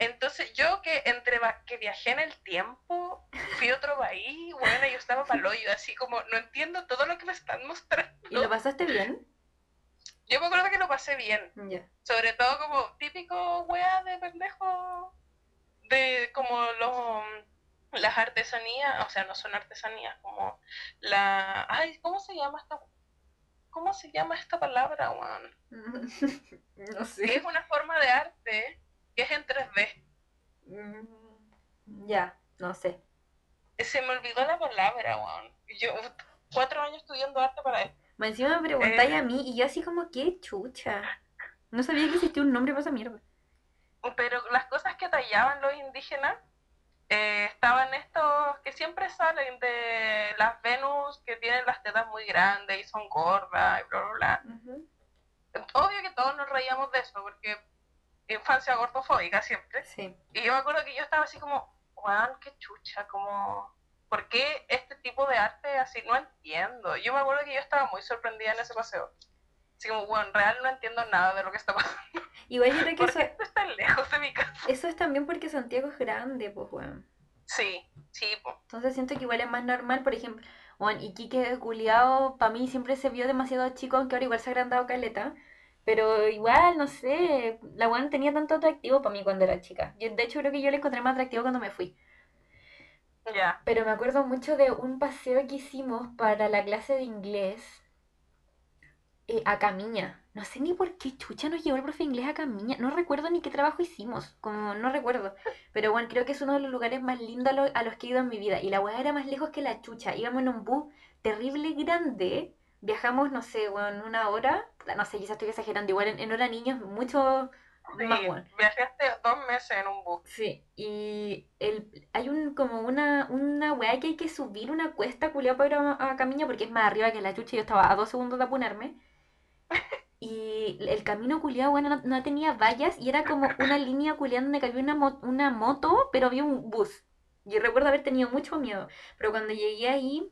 Entonces yo que entre que viajé en el tiempo, fui a otro país, bueno, yo estaba para hoyo, así como no entiendo todo lo que me están mostrando. ¿Y lo pasaste bien? Yo me acuerdo que lo pasé bien, Ya. sobre todo como típico wea de pendejo, de como los las artesanías, o sea, no son artesanías, como la, ay, ¿cómo se llama esta, cómo se llama esta palabra, weón? (laughs) No sé. es una forma de arte que es en 3D. Mm, Ya, no sé. Se me olvidó la palabra, weón. Yo cuatro años estudiando arte para. Más encima me preguntáis Eh. a mí y yo así como, qué chucha. No sabía que existía un nombre para esa mierda. Pero las cosas que tallaban los indígenas eh, estaban estos que siempre salen de las Venus que tienen las tetas muy grandes y son gordas y bla, bla, bla. Obvio que todos nos reíamos de eso porque infancia gordofóbica siempre. Sí. Y yo me acuerdo que yo estaba así como, weón, qué chucha, como, ¿por qué este tipo de arte así? No entiendo. Yo me acuerdo que yo estaba muy sorprendida en ese paseo. Así como, bueno, real no entiendo nada de lo que está pasando. Igual yo creo que ¿Por eso, esto está lejos de mi casa? eso es también porque Santiago es grande, pues, weón. Sí, sí, po. Entonces siento que igual es más normal, por ejemplo, bueno, Iquique culiao, para mí siempre se vio demasiado chico, aunque ahora igual se ha agrandado caleta. Pero igual, no sé, la weón tenía tanto atractivo para mí cuando era chica. Yo, de hecho, creo que yo le encontré más atractivo cuando me fui. ya. Pero me acuerdo mucho de un paseo que hicimos para la clase de inglés eh, a Camiña. No sé ni por qué chucha nos llevó el profe de inglés a Camiña. No recuerdo ni qué trabajo hicimos. Como no recuerdo. Pero bueno, creo que es uno de los lugares más lindos a, lo- a los que he ido en mi vida. Y la weá era más lejos que la chucha. Íbamos en un bus terrible grande. Viajamos, no sé, weón, una hora. No sé, quizás estoy exagerando. Igual en, en hora niños, mucho más Sí, weón. viajaste dos meses en un bus. Sí, y el, hay un como una, una weá que hay que subir una cuesta culiao para ir a, a Camiña porque es más arriba que la chucha yo estaba a dos segundos de apunarme. Y el camino culiao, bueno, no, tenía vallas y era como una línea culiao donde cabía una, mo- una moto, pero había un bus. Yo recuerdo haber tenido mucho miedo, pero cuando llegué ahí,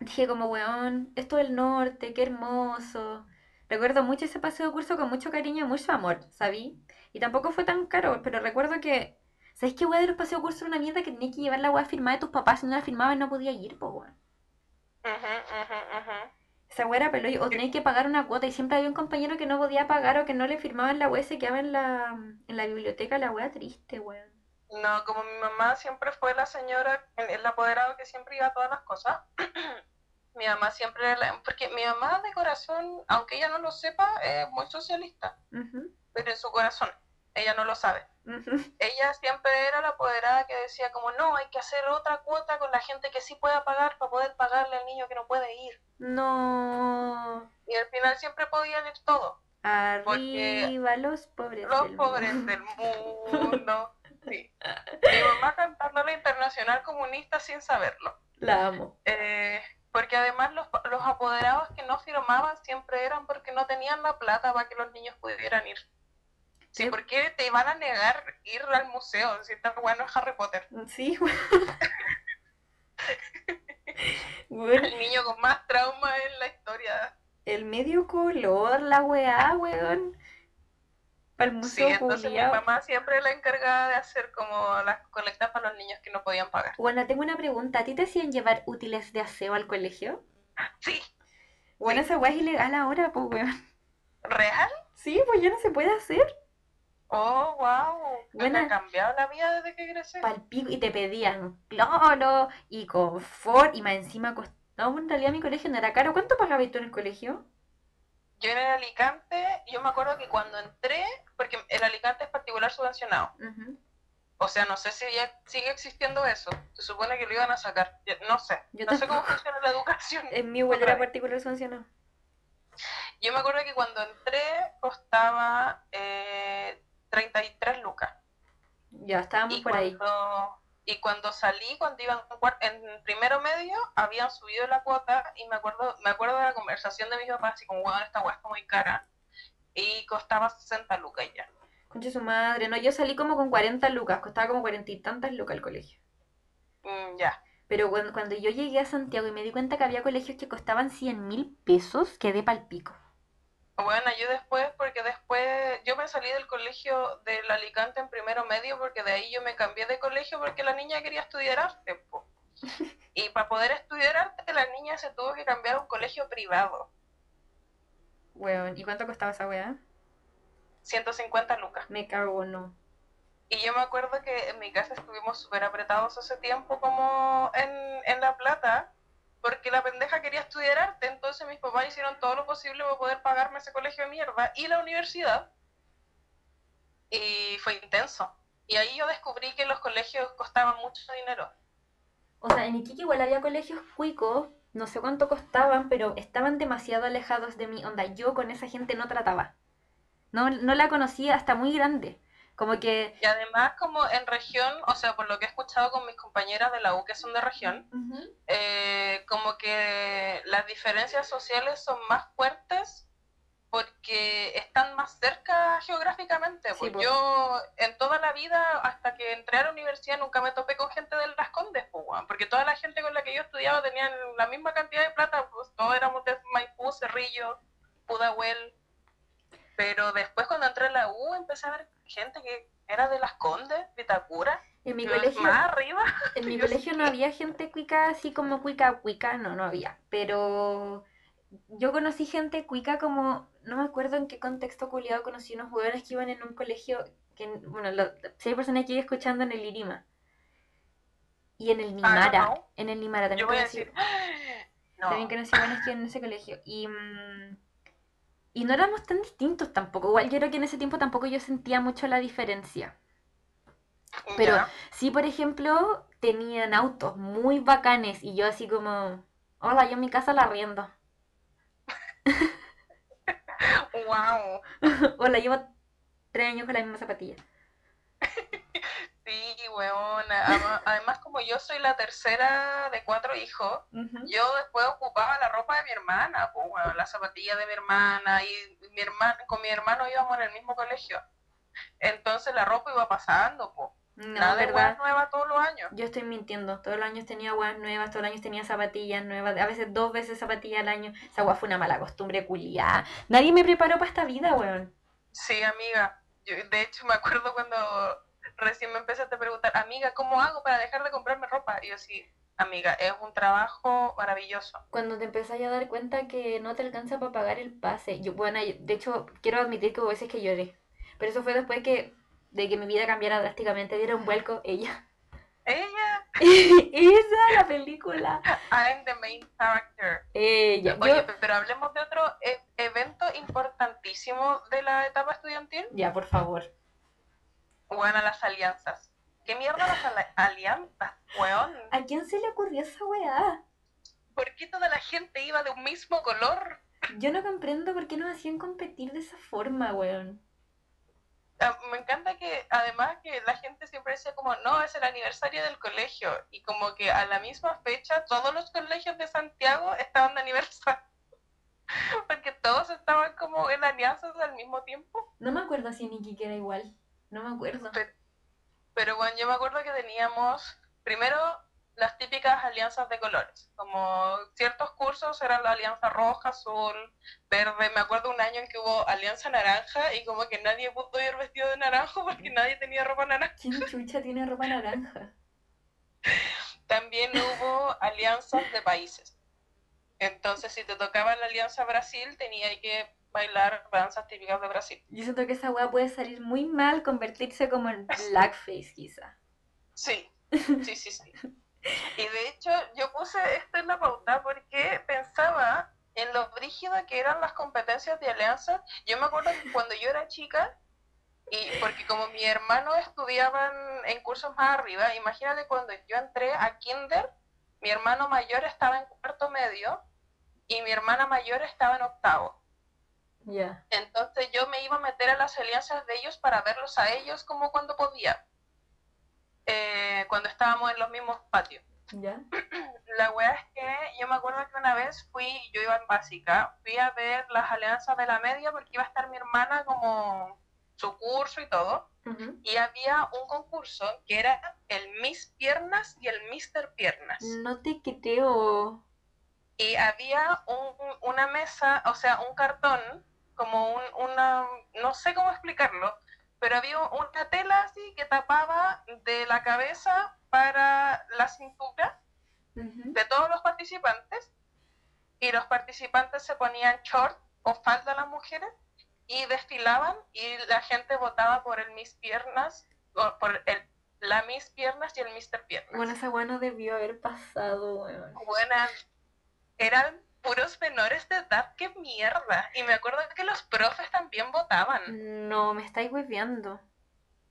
dije como, weón, esto del norte, qué hermoso. Recuerdo mucho ese paseo de curso con mucho cariño y mucho amor, ¿sabí? Y tampoco fue tan caro, pero recuerdo que ¿Sabes qué weá de los paseos de curso era una mierda que tenías que llevar la weá firmada de tus papás? Si no la firmabas no podía ir, po weón. Ujú, ujú, ujú. Esa weá era peloy, o tenías que pagar una cuota y siempre había un compañero que no podía pagar o que no le firmaban la weá se quedaba en la, en la biblioteca la weá triste, weón. No, como mi mamá siempre fue la señora, el apoderado que siempre iba a todas las cosas. (clears throat) mi mamá siempre era la- porque mi mamá de corazón, aunque ella no lo sepa, es muy socialista, pero en su corazón, ella no lo sabe. Ella siempre era la apoderada que decía como, no, hay que hacer otra cuota con la gente que sí pueda pagar para poder pagarle al niño que no puede ir. No. Y al final siempre podían ir todos, Arriba los pobres. los del pobres mundo. del mundo. (laughs) Sí. Mi mamá cantando la internacional comunista sin saberlo. La amo. Eh, porque además los, los apoderados que no firmaban siempre eran porque no tenían la plata para que los niños pudieran ir. Sí, Sí. ¿por qué te iban a negar ir al museo si está bueno es Harry Potter? Sí, (laughs) weón. Weón, El niño con más trauma en la historia. el medio color, la weá, weón. Para el Sí, museo entonces mi mamá siempre la encargada de hacer como las colectas para los niños que no podían pagar. Bueno, tengo una pregunta. ¿A ti te hacían llevar útiles de aseo al colegio? Sí, Bueno, Sí. esa weá es ilegal ahora, pues, weón. ¿real? Sí, pues ya no se puede hacer. Oh, wow. Me Buena. ha cambiado la vida desde que crecí. Palpico y te pedían cloro y confort y más encima costaba. No, en realidad mi colegio no era caro. ¿Cuánto pagabas tú en el colegio? Yo en el Alicante, yo me acuerdo que cuando entré, porque el Alicante es particular subvencionado, o sea, no sé si ya sigue existiendo eso, se supone que lo iban a sacar, no sé, Yo no sé cómo funciona la educación. En mi igual era particular sancionado. Yo me acuerdo que cuando entré costaba eh, 33 lucas, Ya, estábamos y por ahí. y cuando salí, cuando iba en, en primero medio, habían subido la cuota, y me acuerdo, me acuerdo de la conversación de mis papás, así como, bueno, esta hueá está muy cara, y costaba 60 lucas ya. Concha su madre. No, yo salí como con 40 lucas. Costaba como cuarenta y tantas lucas el colegio. Mm, ya. Pero cuando, cuando yo llegué a Santiago y me di cuenta que había colegios que costaban 100 mil pesos, quedé pal pico. Bueno, yo después, porque después yo me salí del colegio del Alicante en primero medio, porque de ahí yo me cambié de colegio porque la niña quería estudiar arte. po. (laughs) Y para poder estudiar arte, la niña se tuvo que cambiar a un colegio privado, Weón, ¿y cuánto costaba esa weá? 150 lucas. Me cago, no. Y yo me acuerdo que en mi casa estuvimos súper apretados hace tiempo como en, en La Plata, porque la pendeja quería estudiar arte, entonces mis papás hicieron todo lo posible para poder pagarme ese colegio de mierda y la universidad. Y fue intenso. Y ahí yo descubrí que los colegios costaban mucho dinero. O sea, en Iquique igual había colegios cuicos, no sé cuánto costaban, pero estaban demasiado alejados de mí. Onda, yo con esa gente no trataba. No, no la conocía hasta muy grande. Como que... Y además como en región, o sea, por lo que he escuchado con mis compañeras de la U que son de región, eh, como que las diferencias sociales son más fuertes porque están más cerca geográficamente. Sí, Pues yo en toda la vida, hasta que entré a la universidad, nunca me topé con gente de Las Condes, pues, porque toda la gente con la que yo estudiaba tenían la misma cantidad de plata, pues todos éramos de Maipú, Cerrillo, Pudahuel. Pero después cuando entré a la U empecé a ver gente que era de Las Condes, Vitacura, En mi colegio, más arriba. (laughs) en mi colegio no había gente cuica así como cuica cuica, no, no había. Pero yo conocí gente cuica como, no me acuerdo en qué contexto culiado conocí unos huevones que iban en un colegio, que, bueno, lo- si hay personas que escuchando en el Irima. Y en el Nimara, no. en el Nimara también Yo conocí- decir, (gasps) no, También conocí buenos que en ese colegio. Y, mm, y no éramos tan distintos tampoco. Igual yo creo que en ese tiempo tampoco yo sentía mucho la diferencia. Pero sí, por ejemplo, tenían autos muy bacanes y yo así como, hola, yo en mi casa la arriendo. wow. (laughs) (laughs) Hola, llevo tres años con la misma zapatilla. (laughs) Sí, weón. Además, como yo soy la tercera de cuatro hijos, yo después ocupaba la ropa de mi hermana, pues, weón, la zapatilla de mi hermana, y mi hermana, con mi hermano íbamos en el mismo colegio. Entonces la ropa iba pasando, pues. No, Nada de weas nuevas todos los años. Yo estoy mintiendo. Todos los años tenía guas nuevas, todos los años tenía zapatillas nuevas, a veces dos veces zapatillas al año. Esa guas fue una mala costumbre culiada. Nadie me preparó para esta vida, weón. Sí, amiga. Yo, de hecho, me acuerdo cuando recién me empezaste a preguntar, amiga, ¿cómo hago para dejar de comprarme ropa? Y yo sí, amiga, es un trabajo maravilloso. Cuando te empezás a dar cuenta que no te alcanza para pagar el pase. Yo, bueno, de hecho, quiero admitir que hubo veces que lloré. Pero eso fue después que, de que mi vida cambiara drásticamente, diera un vuelco ella. Ella, (laughs) Esa, la película. (laughs) I'm the main character. Ella. Oye, Yo... pe- pero hablemos de otro e- evento importantísimo de la etapa estudiantil. Ya, por favor. Bueno, las alianzas. ¿Qué mierda las alianzas, weón? ¿A quién se le ocurrió esa weá? ¿Por qué toda la gente iba de un mismo color? Yo no comprendo por qué nos hacían competir de esa forma, weón. Ah, Me encanta que además que la gente siempre decía como, no, es el aniversario del colegio. Y como que a la misma fecha todos los colegios de Santiago estaban de aniversario. (laughs) Porque todos estaban como en alianzas al mismo tiempo. No me acuerdo si Nikki que era igual. No me acuerdo. Pe- Pero bueno, yo me acuerdo que teníamos primero las típicas alianzas de colores. Como ciertos cursos eran la alianza roja, azul, verde. Me acuerdo un año en que hubo alianza naranja y como que nadie pudo ir vestido de naranjo porque nadie tenía ropa naranja. ¿Quién chucha tiene ropa naranja? (laughs) También hubo alianzas de países. Entonces, si te tocaba la alianza Brasil, tenía que bailar danzas típicas de Brasil. Yo siento que esa weá puede salir muy mal, convertirse como en (laughs) blackface, quizá. Sí, (laughs) sí, sí, sí. Y de hecho, yo puse esto en la pauta porque pensaba en lo brígido que eran las competencias de alianza. Yo me acuerdo que cuando yo era chica, y porque como mi hermano estudiaban en cursos más arriba, imagínate cuando yo entré a kinder, mi hermano mayor estaba en cuarto medio y mi hermana mayor estaba en octavo. Ya. Entonces yo me iba a meter a las alianzas de ellos para verlos a ellos como cuando podía, eh, cuando estábamos en los mismos patios. ¿Ya? (clears throat) La wea es que yo me acuerdo que una vez fui, yo iba en básica, fui a ver las alianzas de la media porque iba a estar mi hermana como su curso y todo, Ujú. y había un concurso que era el Miss Piernas y el Mister Piernas. No te creo. y había un- una mesa, o sea, un cartón, como un, una, no sé cómo explicarlo, pero había una tela así que tapaba de la cabeza para la cintura de todos los participantes y los participantes se ponían short o falda las mujeres y desfilaban y la gente votaba por el Miss Piernas, o por el, la Miss Piernas y el Mister Piernas. Bueno, esa weá no debió haber pasado, buenas eran puros menores de edad, qué mierda. Y me acuerdo que los profes también votaban. No, me estáis hueveando.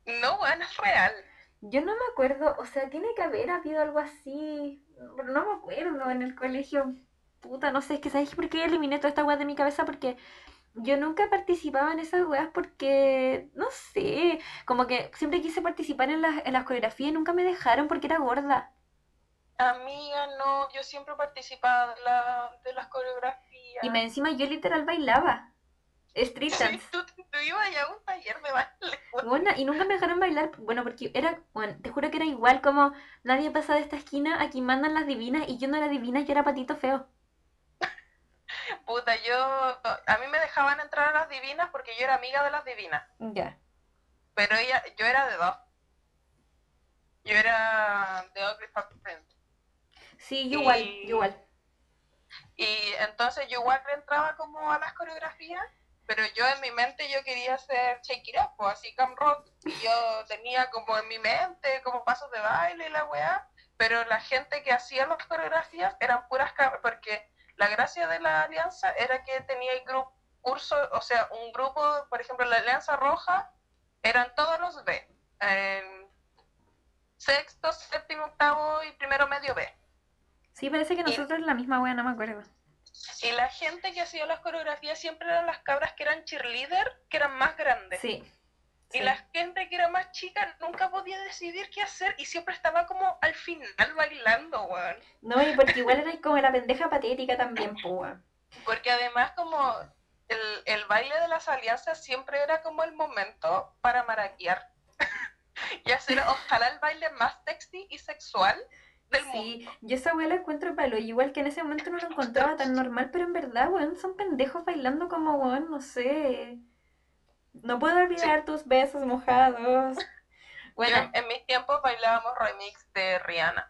No, bueno, es real. Yo no me acuerdo, o sea, tiene que haber habido algo así, no me acuerdo en el colegio. Puta, no sé, es que ¿sabes por qué eliminé toda esta weá de mi cabeza? Porque yo nunca participaba en esas weas porque, no sé, como que siempre quise participar en las, en las coreografías y nunca me dejaron porque era gorda. Amiga, no, yo siempre participaba de, la, de las coreografías. Y me, encima yo literal bailaba. Street Sí, dance. tú, tú iba ya a un taller de baile. Bueno, y nunca me dejaron bailar, bueno, porque era, bueno, te juro que era igual como nadie pasa de esta esquina, aquí mandan las divinas y yo no era divina, yo era patito feo. (laughs) Puta, yo. A mí me dejaban entrar a las divinas porque yo era amiga de las divinas. Ya. Pero ella, yo era de dos. Yo era de Ugly Fuck Friend. Sí, yo igual, Y- igual. Y entonces yo igual entraba como a las coreografías, pero yo en mi mente yo quería hacer Shake It Up, pues, así Cam Rock. Y yo tenía como en mi mente como pasos de baile y la weá, pero la gente que hacía las coreografías eran puras porque la gracia de la alianza era que tenía el grupo, curso, o sea, un grupo, por ejemplo, la Alianza Roja, eran todos los B. sexto, séptimo, octavo y primero medio B. Sí, parece que nosotros la misma wea, no me acuerdo. Y la gente que hacía las coreografías siempre eran las cabras que eran cheerleader, que eran más grandes. Sí. Y sí. la gente que era más chica nunca podía decidir qué hacer y siempre estaba como al final bailando, weón. No, y porque igual era como la pendeja patética también, weón. Porque además como el, el baile de las alianzas siempre era como el momento para maraquear. (laughs) y hacer ojalá el baile más sexy y sexual del mundo. Sí, yo esa wea la encuentro palo, igual que en ese momento no lo encontraba tan normal, pero en verdad, weón, son pendejos bailando como, weón, no sé. No puedo olvidar tus besos mojados. Yo, Bueno, en mis tiempos bailábamos remix de Rihanna.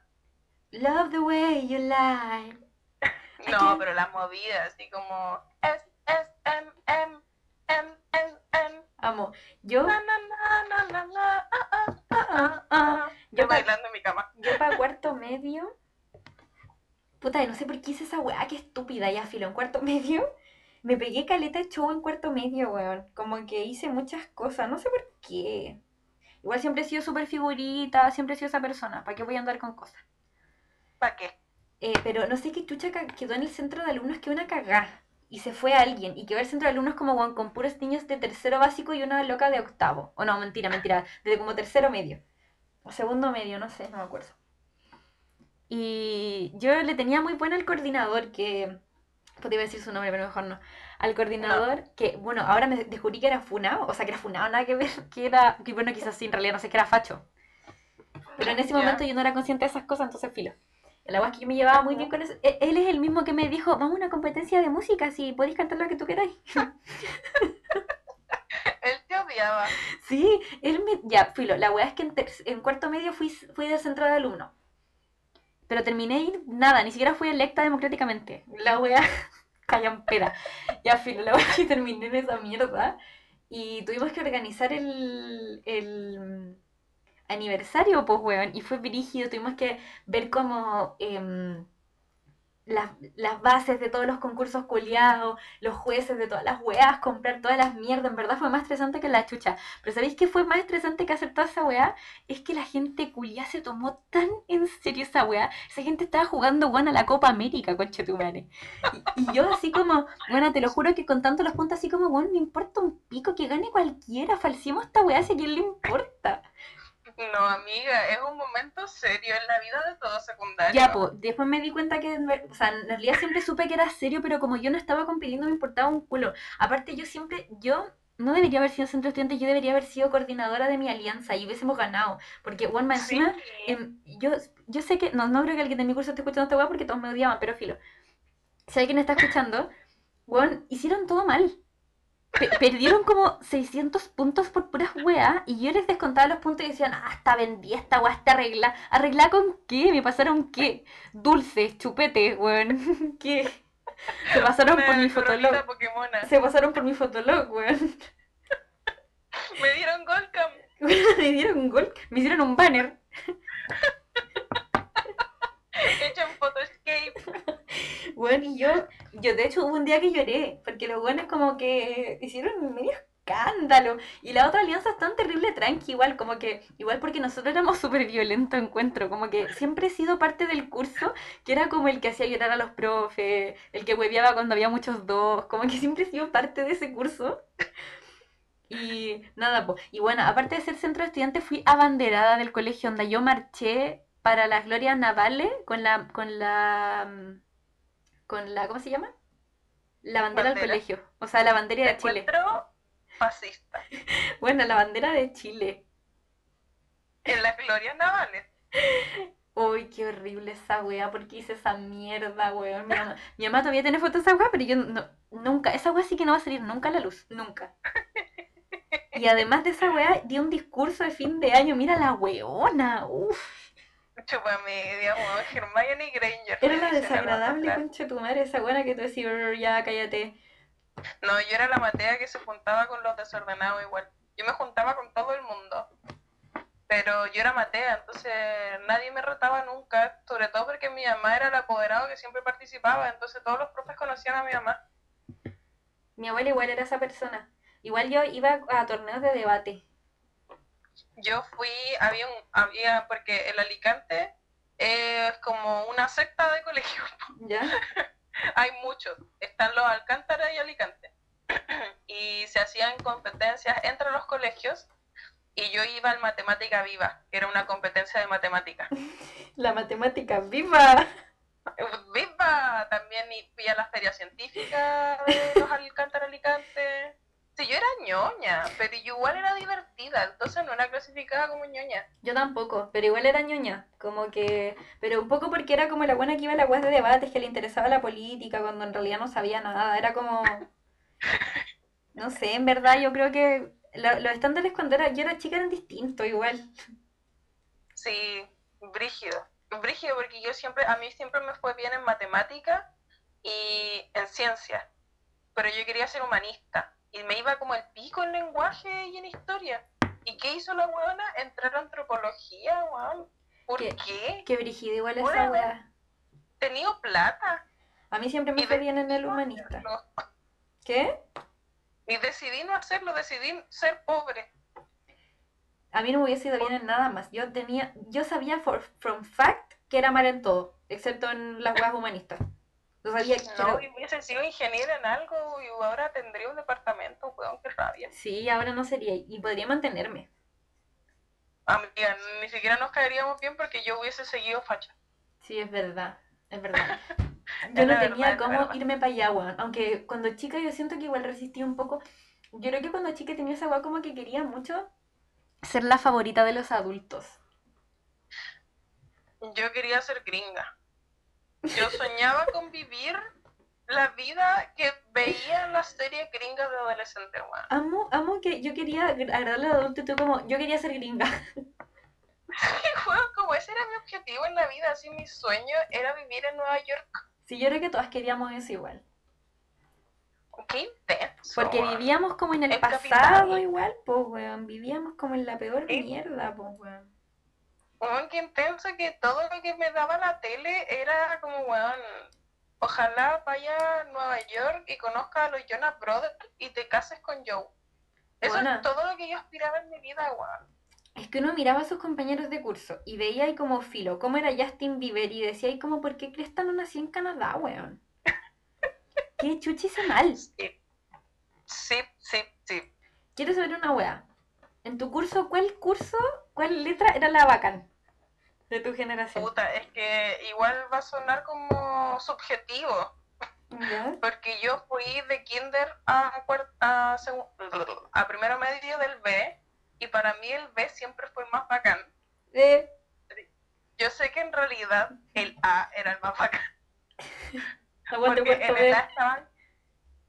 love the way you lie. (laughs) No, pero la movida, así como S, S, M, M, M, M, M, Amo. Yo, na, na, na, na, na, na, ah, ah, yo bailando en mi cama. Yo para cuarto medio. Puta, no sé por qué hice esa weá, qué estúpida, ya filo. En cuarto (laughs) medio me pegué caleta de show en cuarto medio, weón. Como que hice muchas cosas, no sé por qué. Igual siempre he sido súper figurita, siempre he sido esa persona. ¿Para qué voy a andar con cosas? ¿Para qué? Eh, pero no sé qué chucha quedó en el centro de alumnos que una cagá. Y se fue alguien. Y quedó el centro de alumnos como weón, con puros niños de tercero básico y una loca de octavo. O no, mentira, mentira. De como tercero medio. O segundo medio, no sé, no me acuerdo. Y yo le tenía muy buena al coordinador que... Podría decir su nombre, pero mejor no. Al coordinador que, bueno, ahora me descubrí que era funao. O sea, que era funao, nada que ver. Que era... Que bueno, quizás sí, en realidad no sé, que era facho. Pero en ese momento yo no era consciente de esas cosas, entonces filo. La verdad es que yo me llevaba muy bien con eso. E- Él es el mismo que me dijo, vamos a una competencia de música, si podéis cantar lo que tú queráis. Él te odiaba. Sí, él me... Ya, filo, la weá es que en, ter- en cuarto medio fui, fui del centro de alumno. Pero terminé y nada, ni siquiera fui electa democráticamente. La weá, (laughs) callampera. Ya, filo, la weá es que terminé en esa mierda. Y tuvimos que organizar el, el aniversario, pues, weón. Y fue brígido, tuvimos que ver como... em, las, bases de todos los concursos culiados, los jueces de todas las weas, comprar todas las mierdas. En verdad fue más estresante que la chucha. Pero ¿sabéis qué fue más estresante que hacer toda esa weá? Es que la gente culia se tomó tan en serio esa weá. Esa gente estaba jugando, weón, a la Copa América, conche tu. Y, yo así como, bueno, te lo juro que contando los puntos así como, weón, me importa un pico que gane cualquiera. Falsiemos esta weá si a quién le importa. Amiga, es un momento serio en la vida de todo secundario. Ya, pues, después me di cuenta que, o sea, en realidad siempre supe que era serio, pero como yo no estaba compitiendo me importaba un culo. Aparte, yo siempre, yo no debería haber sido centro estudiante, yo debería haber sido coordinadora de mi alianza y hubiésemos ganado. Porque, bueno, más Sí. encima, yo, yo sé que, no, no creo que alguien de mi curso esté escuchando esta weá porque todos me odiaban, pero filo. Si alguien está escuchando, weón, hicieron todo mal. Pe- perdieron como 600 puntos por puras weas y yo les descontaba los puntos y decían, ah, está vendida esta wea, está arregla. ¿Arregla con qué? ¿Me pasaron qué? Dulces, chupetes, weón. (laughs) ¿Qué? Se pasaron por mi fotolog. Se pasaron por mi fotolog, weón. (laughs) Me dieron Golcam. (laughs) Me dieron un gol, me hicieron un banner. Hecho. Bueno, y yo, yo de hecho hubo un día que lloré, porque los buenos como que hicieron medio escándalo. Y la otra alianza es tan terrible tranqui, igual, como que, igual porque nosotros éramos (laughs) súper violento encuentro, como que siempre he sido parte del curso, que era como el que hacía llorar a los profes, el que hueveaba cuando había muchos dos, como que siempre he sido parte de ese curso. Y nada, pues. Y bueno, aparte de ser centro de estudiantes, fui abanderada del colegio, donde yo marché para las glorias navales con la, con la, mm, con la, ¿cómo se llama? La bandera del colegio, o sea, la bandera de Chile. Fascista. (laughs) Bueno, la bandera de Chile. En las glorias navales. Uy, qué horrible esa wea, ¿por qué hice esa mierda, weón? Mi mamá, mi mamá todavía tiene fotos de esa wea, pero yo no, nunca, esa wea sí que no va a salir nunca a la luz, nunca. Y además de esa wea, di un discurso de fin de año, mira la weona, uff. Chupa media, weón. (laughs) Hermione Granger. Era la desagradable, concha tu madre, esa buena que tú decías, "Brr, ya cállate. No, yo era la Matea que se juntaba con los desordenados igual. Yo me juntaba con todo el mundo. Pero yo era Matea, entonces nadie me retaba nunca, sobre todo porque mi mamá era el apoderado que siempre participaba, entonces todos los profes conocían a mi mamá. Mi abuela igual era esa persona. Igual yo iba a torneos de debate. Yo fui, había un, había, porque el Alicante es como una secta de colegio. (laughs) ¿Ya? Hay muchos, están los Alcántara y Alicante. (clears throat) y se hacían competencias entre los colegios y yo iba al Matemática Viva, que era una competencia de matemática. (laughs) La matemática viva. ¡Viva! También fui a la feria científica de los Alcántara Alicante. Sí, yo era ñoña, pero yo igual era divertida, entonces no era clasificada como ñoña. Yo tampoco, pero igual era ñoña. Como que. Pero un poco porque era como la buena que iba a la web de debates, que le interesaba la política, cuando en realidad no sabía nada. Era como. (laughs) No sé, en verdad yo creo que la- los estándares cuando era, yo era chica eran distintos igual. Sí, brígido. Brígido porque yo siempre, a mí siempre me fue bien en matemática y en ciencia, pero yo quería ser humanista y me iba como el pico en lenguaje y en historia. ¿Y qué hizo la weona? Entrar a antropología, weón. ¿Por ¿Qué? qué? Qué brígido igual esa Bueno. wea. Tenido plata. A mí siempre me fue bien en el humanista. ¿Qué? Y decidí no hacerlo, decidí ser pobre. A mí no me hubiese ido bien en nada más. Yo tenía, yo sabía for, from fact que era mal en todo, excepto en las weas humanistas. Yo sabía que No, era- hubiese sido ingeniera en algo y ahora tendría un departamento, weón, qué rabia. Sí, ahora no sería, y podría mantenerme. Amiga, ni siquiera nos caeríamos bien porque yo hubiese seguido facha. Sí, es verdad, es verdad. Es (laughs) Yo no tenía verdad, cómo irme para allá, weón. Aunque cuando chica yo siento que igual resistí un poco. Yo creo que cuando chica tenía esa weá como que quería mucho ser la favorita de los adultos. Yo quería ser gringa. Yo soñaba con vivir la vida que veía en las series gringas de adolescente, weón. Amo, amo que yo quería agradarle a adultos y tú como, yo quería ser gringa. (laughs) Weón, como ese era mi objetivo en la vida, así mi sueño era vivir en Nueva York. Sí, yo creo que todas queríamos eso igual. Qué intenso. Porque vivíamos como en el El pasado capital. igual, pues, weón. Vivíamos como en la peor Sí. mierda, pues, weón. Weón, qué intenso que todo lo que me daba la tele era como, weón, ojalá vaya a Nueva York y conozca a los Jonas Brothers y te cases con Joe. Eso es todo lo que yo aspiraba en mi vida, weón. Es que uno miraba a sus compañeros de curso y veía ahí como filo, cómo era Justin Bieber y decía ahí como, ¿por qué Cresta no nació en Canadá, weón? (laughs) ¿Qué chuchi hice mal? Sí, sí, sí. sí. Quiero saber una wea. En tu curso, ¿cuál curso, cuál letra era la bacán de tu generación? Puta, es que igual va a sonar como subjetivo, ¿Ya? porque yo fui de kinder a, a, a primero medio del B, y para mí el B siempre fue más bacán. Eh, Yo sé que en realidad el A era el más bacán. (laughs) Porque Puerto en el A estaban,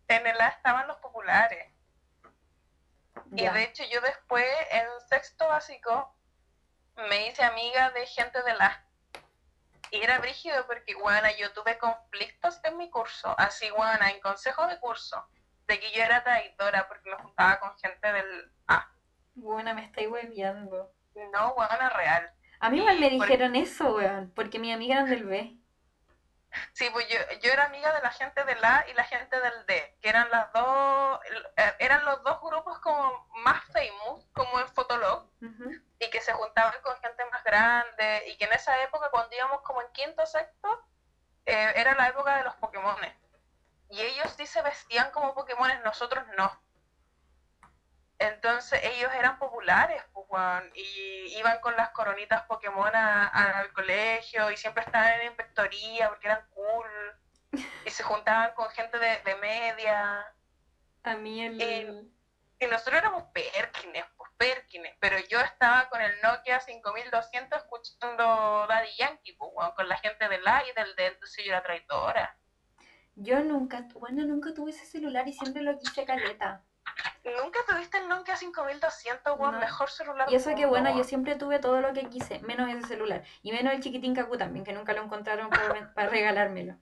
en el A estaban los populares. Y de hecho yo después, en sexto básico, me hice amiga de gente del A. Y era brígido porque, bueno, yo tuve conflictos en mi curso, así, bueno, en consejo de curso, de que yo era traidora porque me juntaba con gente del A. Buena, me estáis hueviando. No, bueno, real. A mí igual me dijeron eso, weón, porque mis amigas eran del B. Sí, pues yo, yo era amiga de la gente del A y la gente del D, que eran las dos, eh, eran los dos grupos como más famous, como en Fotolog. Y que se juntaban con gente más grande, y que en esa época, cuando íbamos como en quinto sexto, eh, era la época de los Pokémones. Y ellos sí se vestían como Pokémones, nosotros no. Entonces ellos eran populares, pues, weón, y iban con las coronitas Pokémon a- a- al colegio y siempre estaban en inspectoría porque eran cool y se juntaban con gente de, de media. A mí el... Eh, Y nosotros éramos Perkines, Pero yo estaba con el Nokia 5200 escuchando Daddy Yankee, pues, con la gente del A y del D, entonces yo era traidora. Yo nunca, bueno, nunca tuve ese celular y siempre lo quise caleta. Nunca tuviste el Nokia 5200, weón, No. mejor celular. Y eso que bueno, yo siempre tuve todo lo que quise, menos ese celular. Y menos el chiquitín Kaku también, que nunca lo encontraron para, para regalármelo.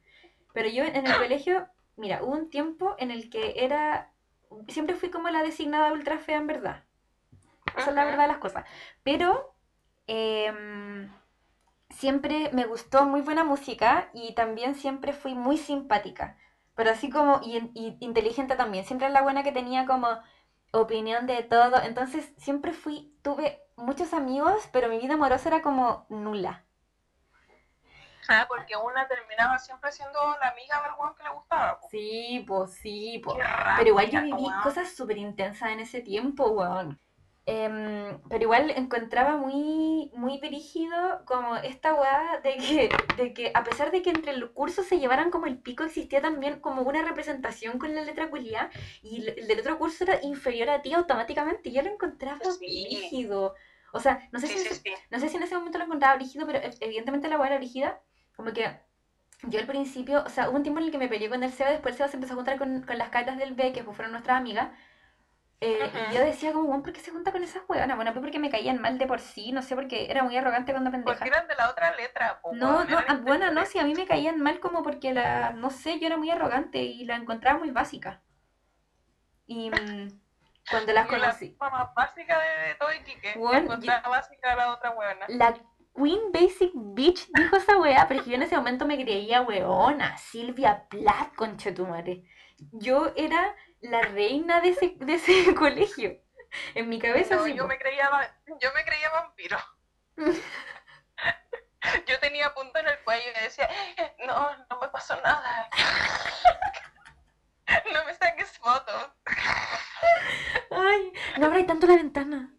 Pero yo en el colegio, mira, hubo un tiempo en el que era, siempre fui como la designada ultra fea en verdad. Esa es la verdad de las cosas. Pero em, siempre me gustó muy buena música y también siempre fui muy simpática. Pero así como, y, y inteligente también. Siempre era la buena que tenía como opinión de todo. Entonces siempre fui, tuve muchos amigos, pero mi vida amorosa era como nula. Ah, porque una terminaba siempre siendo la amiga del weón que le gustaba. Sí, pues sí, pues. Pero igual yo viví cosas súper intensas en ese tiempo, weón. Em, pero igual encontraba muy, muy dirigido como esta weá de que, de que a pesar de que entre los cursos se llevaran como el pico, existía también como una representación con la letra culia y el el del otro curso era inferior a ti automáticamente. y Yo lo encontraba Sí. brígido. O sea, no sé Sí, si, sí, no sé si en ese momento lo encontraba brígido, pero ev- evidentemente la weá era brígida. Como que yo al principio, o sea, hubo un tiempo en el que me peleé con el Seba, después el Seba se empezó a juntar con, con las caras del B, que pues fueron nuestras amigas. Eh, yo decía como, bueno, ¿por qué se junta con esas hueonas? Bueno, pues porque me caían mal de por sí, no sé, porque era muy arrogante cuando pendeja. Porque eran de la otra letra. po, No, no, ah, bueno, no, si a mí me caían mal como porque la, no sé, yo era muy arrogante y la encontraba muy básica. Y mm, cuando las la conocí, tipa más básica de, de todo Iquique. Weón, Encontrar básica a la otra weona. La Queen Basic Bitch dijo esa weá, pero yo en ese momento me creía weona, Silvia Plath, conchetumare. Yo era la reina de ese, de ese (laughs) colegio. En mi cabeza No, sí, yo me creía yo me creía vampiro. (laughs) yo tenía punto en el cuello y decía, no, no me pasó nada. (laughs) no me saques fotos. Ay, no abráis tanto la ventana.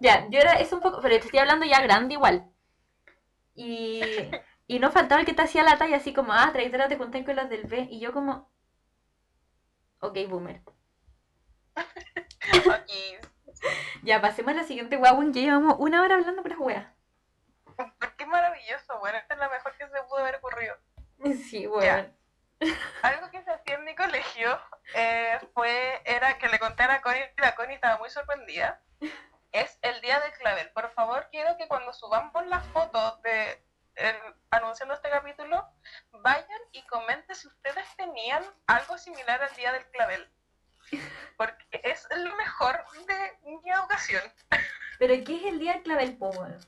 Ya, yo era eso un poco, pero te estoy hablando ya grande igual. Y, y no faltaba el que te hacía la talla así como, ah, traidora, te junté con los del B. Y yo como, ok, boomer. Aquí. (laughs) Ya, pasemos a la siguiente guau, ya llevamos una hora hablando por las weas. Pero qué maravilloso, bueno, esta es la mejor que se pudo haber ocurrido. (laughs) Sí, bueno. Algo que se hacía en mi colegio eh, fue, era que le conté a la Connie y la Connie estaba muy sorprendida. Es el día del clavel. Por favor, quiero que cuando subamos las fotos de el- anunciando este capítulo, vayan y comenten si ustedes tenían algo similar al día del clavel. Porque es lo mejor de mi educación. Pero ¿qué es el día del clavel, po, weón?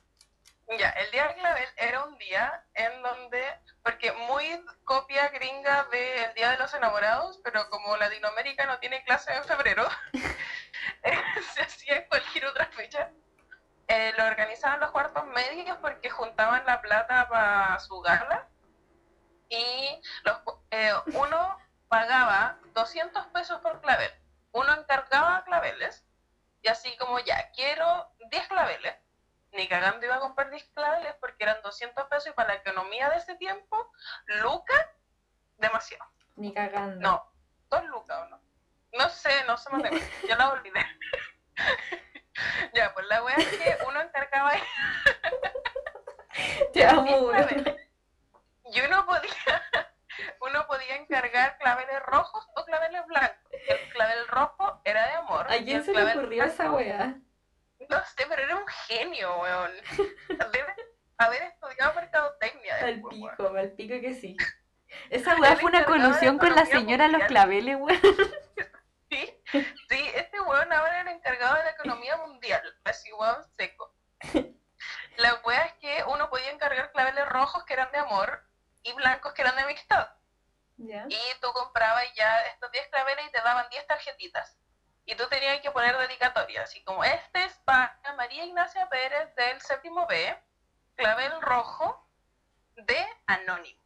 Ya, el día del clavel era un día en donde, porque muy copia gringa del Día de los Enamorados, pero como Latinoamérica no tiene clase en febrero, (laughs) se hacía en cualquier otra fecha. Eh, lo organizaban los cuartos medios porque juntaban la plata para su gala y los, eh, uno pagaba 200 pesos por clavel. Uno encargaba claveles y así como ya, quiero 10 claveles ni cagando iba a comprar 10 claveles porque eran 200 pesos y para la economía de ese tiempo, lucas, demasiado. Ni cagando. No, dos lucas o no. No sé, no de cuánto, ya la olvidé. (laughs) ya, pues la wea es que uno encargaba Te amo, 10 weón. claveles y uno podía, (laughs) uno podía encargar claveles rojos o claveles blancos. El clavel rojo era de amor. ¿A quién se le ocurrió esa weá? No sé, pero era un genio, weón. (laughs) Debe haber estudiado mercadotecnia. Al pico, al pico que sí. (laughs) Esa weá fue una colusión con la señora de los mundial. claveles, weón. Sí, sí, este weón ahora era encargado de la economía mundial, así weón seco. La wea es que uno podía encargar claveles rojos que eran de amor y blancos que eran de amistad. Ya. Y tú comprabas ya estos 10 claveles y te daban 10 tarjetitas. Y tú tenías que poner dedicatoria, así como este es para María Ignacia Pérez del séptimo B, clavel rojo de Anónimo.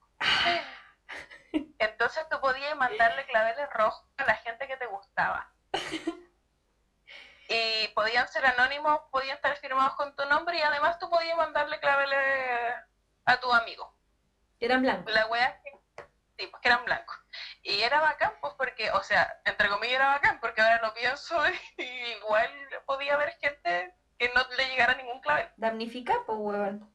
Entonces tú podías mandarle claveles rojos a la gente que te gustaba. (laughs) Y podían ser anónimos, podían estar firmados con tu nombre y además tú podías mandarle claveles a tu amigo. Eran blancos. La wea que Sí, pues que eran blancos. Y era bacán, pues porque, o sea, entre comillas era bacán, porque ahora lo pienso (laughs) y igual podía haber gente que no le llegara ningún clavel. Damnifica, pues, weón.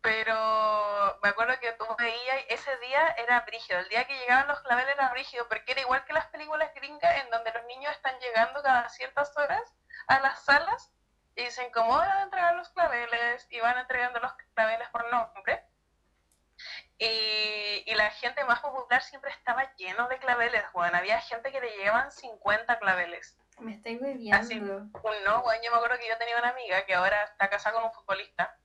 Pero me acuerdo que tú veías, ese día era brígido, el día que llegaban los claveles era brígido, porque era igual que las películas gringas en donde los niños están llegando cada ciertas horas a las salas y dicen cómo van a entregar los claveles y van entregando los claveles por nombre. Y, y la gente más popular siempre estaba lleno de claveles, Juan. Había gente que le llegaban 50 claveles. Me estoy Así, bebiendo. un no, bueno, yo me acuerdo que yo tenía una amiga que ahora está casada con un futbolista.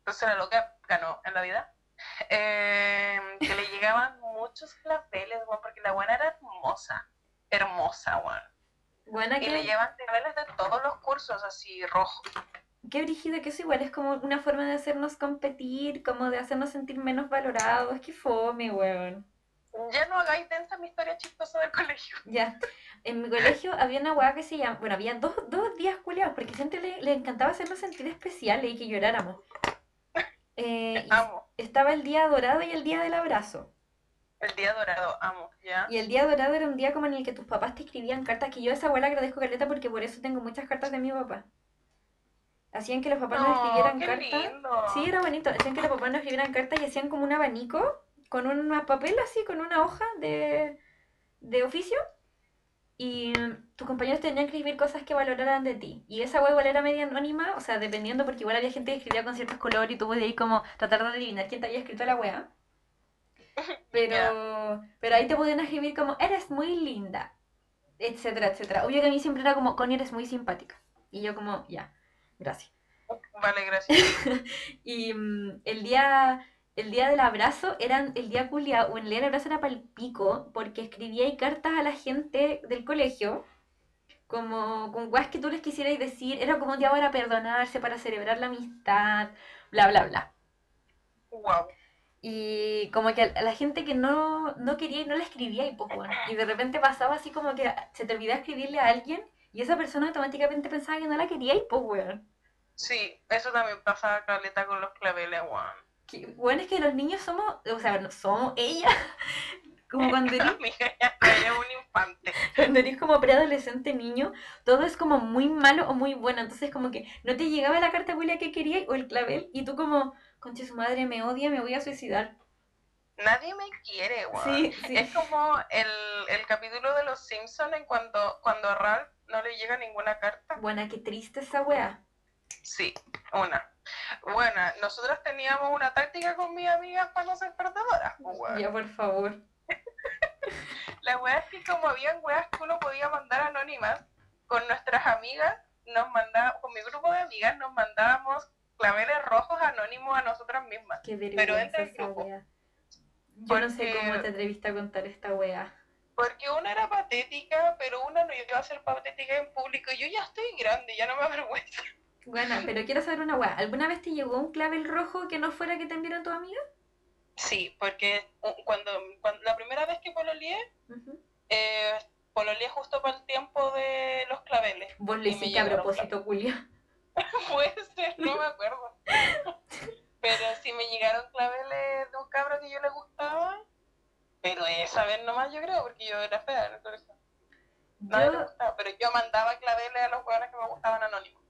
Entonces la loca ganó en la vida. (laughs) Eh, que le llegaban muchos claveles, weón, porque la buena era hermosa. Hermosa, weón. Buena Y le llevan claveles de todos los cursos, así rojos. Qué brígido que eso igual es como una forma de hacernos competir, como de hacernos sentir menos valorados. Qué fome, weón. Ya no hagáis densa mi historia chistosa del colegio. (laughs) Ya. En mi colegio había una weá que se llama. Bueno, había dos, dos días culiados, porque gente le, le encantaba hacernos sentir especiales y que lloráramos. Eh, Amo. estaba el día dorado y el día del abrazo. El día dorado, amo, ¿ya? Y el día dorado era un día como en el que tus papás te escribían cartas, que yo a esa abuela agradezco caleta porque por eso tengo muchas cartas de mi papá. Hacían que los papás nos No, escribieran cartas. lindo. Sí, era bonito. Hacían que los papás nos escribieran cartas y hacían como un abanico con un papel así, con una hoja de, de oficio. Y tus compañeros tenían que escribir cosas que valoraran de ti. Y esa web igual era media anónima, o sea, dependiendo, porque igual había gente que escribía con ciertos colores y tú podías ahí como tratar de adivinar quién te había escrito la wea. (laughs) Pero, pero ahí te podían escribir como, eres muy linda, etcétera, etcétera. Obvio que a mí siempre era como, Connie, eres muy simpática. Y yo como, ya, gracias. Vale, gracias. (laughs) Y mm, el día, el día del abrazo eran el día culia, o el día del abrazo era para el pico, porque escribía ahí cartas a la gente del colegio, como con weas que tú les quisierais decir, era como un día para perdonarse, para celebrar la amistad, bla, bla, bla. wow. Y como que a la gente que no, no quería y no le escribía y pues bueno, y de repente pasaba así como que se te olvidaba escribirle a alguien y esa persona automáticamente pensaba que no la quería y pues weón. Sí, eso también pasa caleta con los claveles, weón. Que, bueno, es que los niños somos, o sea, no somos ella, (laughs) como cuando (laughs) eres, un infante. (laughs) cuando eres como preadolescente niño, todo es como muy malo o muy bueno, entonces como que no te llegaba la carta que querías o el clavel y tú como, concha su madre, me odia, me voy a suicidar. Nadie me quiere, weón. Sí, sí. Es como el, el capítulo de los Simpsons en cuando, cuando a Ralph no le llega ninguna carta. Buena, qué triste esa wea. Sí, una. Bueno, nosotros teníamos una táctica con mis amigas para no ser perdedoras. Ya, por favor. (laughs) La weá es que como habían weas que uno podía mandar anónimas, con nuestras amigas, nos mandaba, con mi grupo de amigas, nos mandábamos claveles rojos anónimos a nosotras mismas. Qué Pero entra el grupo. wea. Yo no sé cómo te atreviste a contar esta wea. Porque una era patética, pero una no iba a ser patética en público. Yo ya estoy grande, ya no me (laughs) avergüenza. Bueno, pero quiero saber una wea. ¿Alguna vez te llegó un clavel rojo que no fuera que te enviaron tu amiga? Sí, porque uh, cuando, cuando la primera vez que pololeé, eh, pololeé justo para el tiempo de los claveles. Vos lo hiciste a propósito, Julia. (laughs) Puede ser, no me acuerdo. (laughs) Pero sí me llegaron claveles de un cabro que yo le gustaba. Pero esa vez nomás yo creo, porque yo era fea en el colegio. Nadie le Yo, gustaba, pero yo mandaba claveles a los hueones que me gustaban anónimos.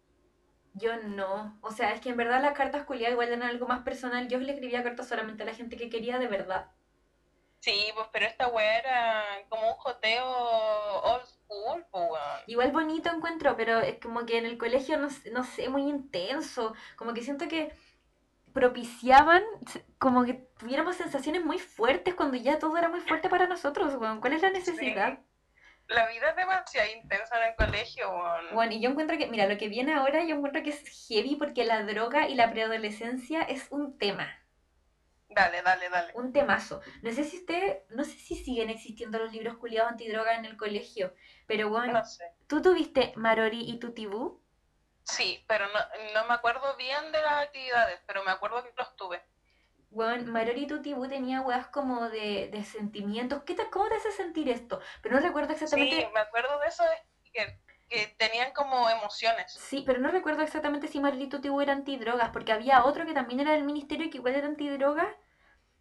yo no. O sea, es que en verdad las cartas culiadas igual eran algo más personal. Yo le escribía cartas solamente a la gente que quería de verdad. Sí, pues pero esta wea era como un joteo old school, pues weón. Igual bonito encuentro, pero es como que en el colegio, no, no sé, muy intenso. Como que siento que propiciaban como que tuviéramos sensaciones muy fuertes cuando ya todo era muy fuerte para nosotros, weón. ¿Cuál es la necesidad? La vida es demasiado intensa en el colegio. Bueno, y yo encuentro que, mira, lo que viene ahora, yo encuentro que es heavy porque la droga y la preadolescencia es un tema, Dale, dale, dale. un temazo. No sé si usted, no sé si siguen existiendo los libros culiados antidroga en el colegio, pero bueno, No sé. ¿tú tuviste Marori y Tutibú? Sí, pero no, no me acuerdo bien de las actividades, pero me acuerdo que los tuve. Bueno, Marori Tutibú tenía weas como de, de sentimientos. ¿Qué te, ¿Cómo te hace sentir esto? Pero no recuerdo exactamente. Sí, me acuerdo de eso, de que, que tenían como emociones. Sí, pero no recuerdo exactamente si Marily Tutibú era antidrogas, porque había otro que también era del ministerio y que igual era antidrogas,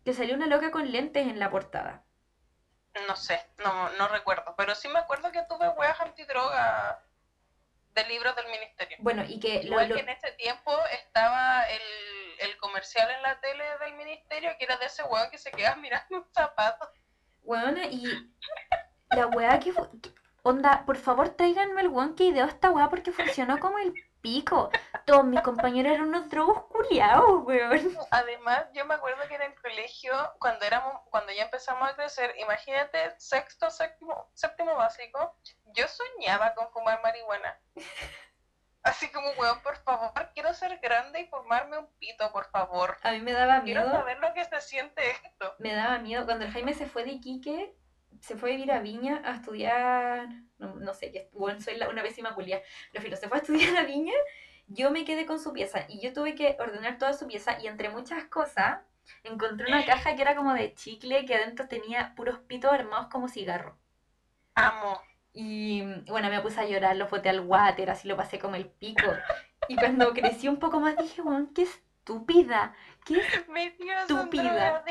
Que salió una loca con lentes en la portada. No sé, no, no recuerdo. Pero sí me acuerdo que tuve weas antidroga de libros del ministerio. Bueno, y que lo, Igual lo- que en ese tiempo estaba el, el comercial en la tele del ministerio que era de ese weón que se quedaba (laughs) mirando un zapato. Weona, y la weá que- Onda, por favor tráiganme el weón que ideó esta weá porque funcionó como el pico. Todos mis compañeros eran unos drogos culiados, weón. Además, yo me acuerdo que en el colegio, cuando éramos, cuando ya empezamos a crecer, imagínate, sexto, séptimo, séptimo básico, yo soñaba con fumar marihuana. Así como, weón, por favor, quiero ser grande y fumarme un pito, por favor. A mí me daba Quiero miedo. saber lo que se siente esto. Me daba miedo. Cuando el Jaime se fue de Iquique, se fue a vivir a Viña a estudiar. No, no sé, que bueno, soy la- una pésima culia. Pero filo, se fue a estudiar a Viña. Yo me quedé con su pieza y yo tuve que ordenar toda su pieza. Y entre muchas cosas, encontré una (gasps) caja que era como de chicle que adentro tenía puros pitos armados como cigarro. Amo. Y bueno, me puse a llorar, lo boté al water, así lo pasé como el pico. Y cuando (laughs) crecí un poco más dije, weón, qué estúpida, qué Estúpida.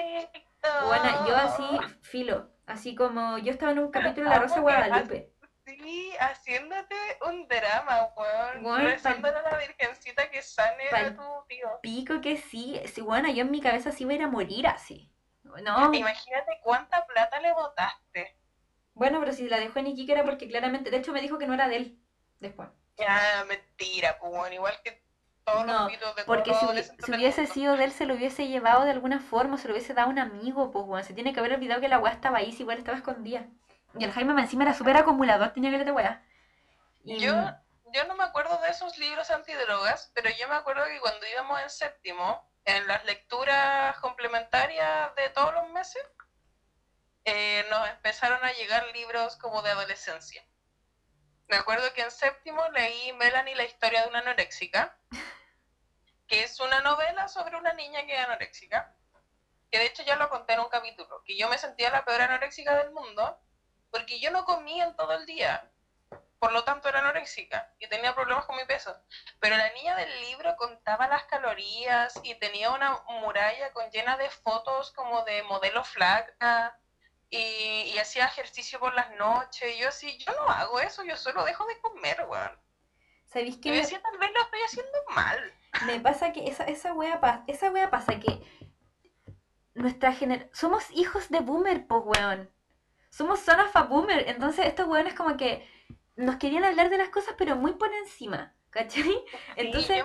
Bueno, yo así, filo, así como yo estaba en un capítulo de La Rosa Guadalupe. Sí, haciéndote un drama, weón. Rezándole a la virgencita que sane a tu tío. Pico que sí, sí, bueno, yo en mi cabeza sí iba a ir a morir así. No, Imagínate cuánta plata le botaste. bueno, pero si la dejó en Iquique era porque claramente, de hecho me dijo que no era de él después. Ya, mentira, pues, weón. Igual que todos No, los pitos de Porque si, hubiese sido de él, se lo hubiese llevado de alguna forma, se lo hubiese dado a un amigo, pues, bueno, se tiene que haber olvidado que la weá estaba ahí, si igual estaba escondida. Y el Jaime encima era súper acumulador, tenía que leer de weá. Y Yo, yo no me acuerdo de esos libros antidrogas, pero yo me acuerdo que cuando íbamos en séptimo, en las lecturas complementarias de todos los meses, eh, nos empezaron a llegar libros como de adolescencia. Me acuerdo que en séptimo leí Melanie, la historia de una anoréxica, que es una novela sobre una niña que es anoréxica, que de hecho ya lo conté en un capítulo, que yo me sentía la peor anoréxica del mundo, porque yo no comía en todo el día, por lo tanto era anoréxica y tenía problemas con mi peso. Pero la niña del libro contaba las calorías y tenía una muralla con llena de fotos como de modelo flaca y, y hacía ejercicio por las noches. Y yo así, yo no hago eso, yo solo dejo de comer, weón. ¿sabéis Y qué yo me, decía, tal vez lo estoy haciendo mal. me pasa? Que esa, esa wea pasa, esa wea pasa que nuestra generación, somos hijos de boomer, pues weón. Somos son of a boomer, entonces estos weones como que nos querían hablar de las cosas pero muy por encima, ¿cachai? Entonces...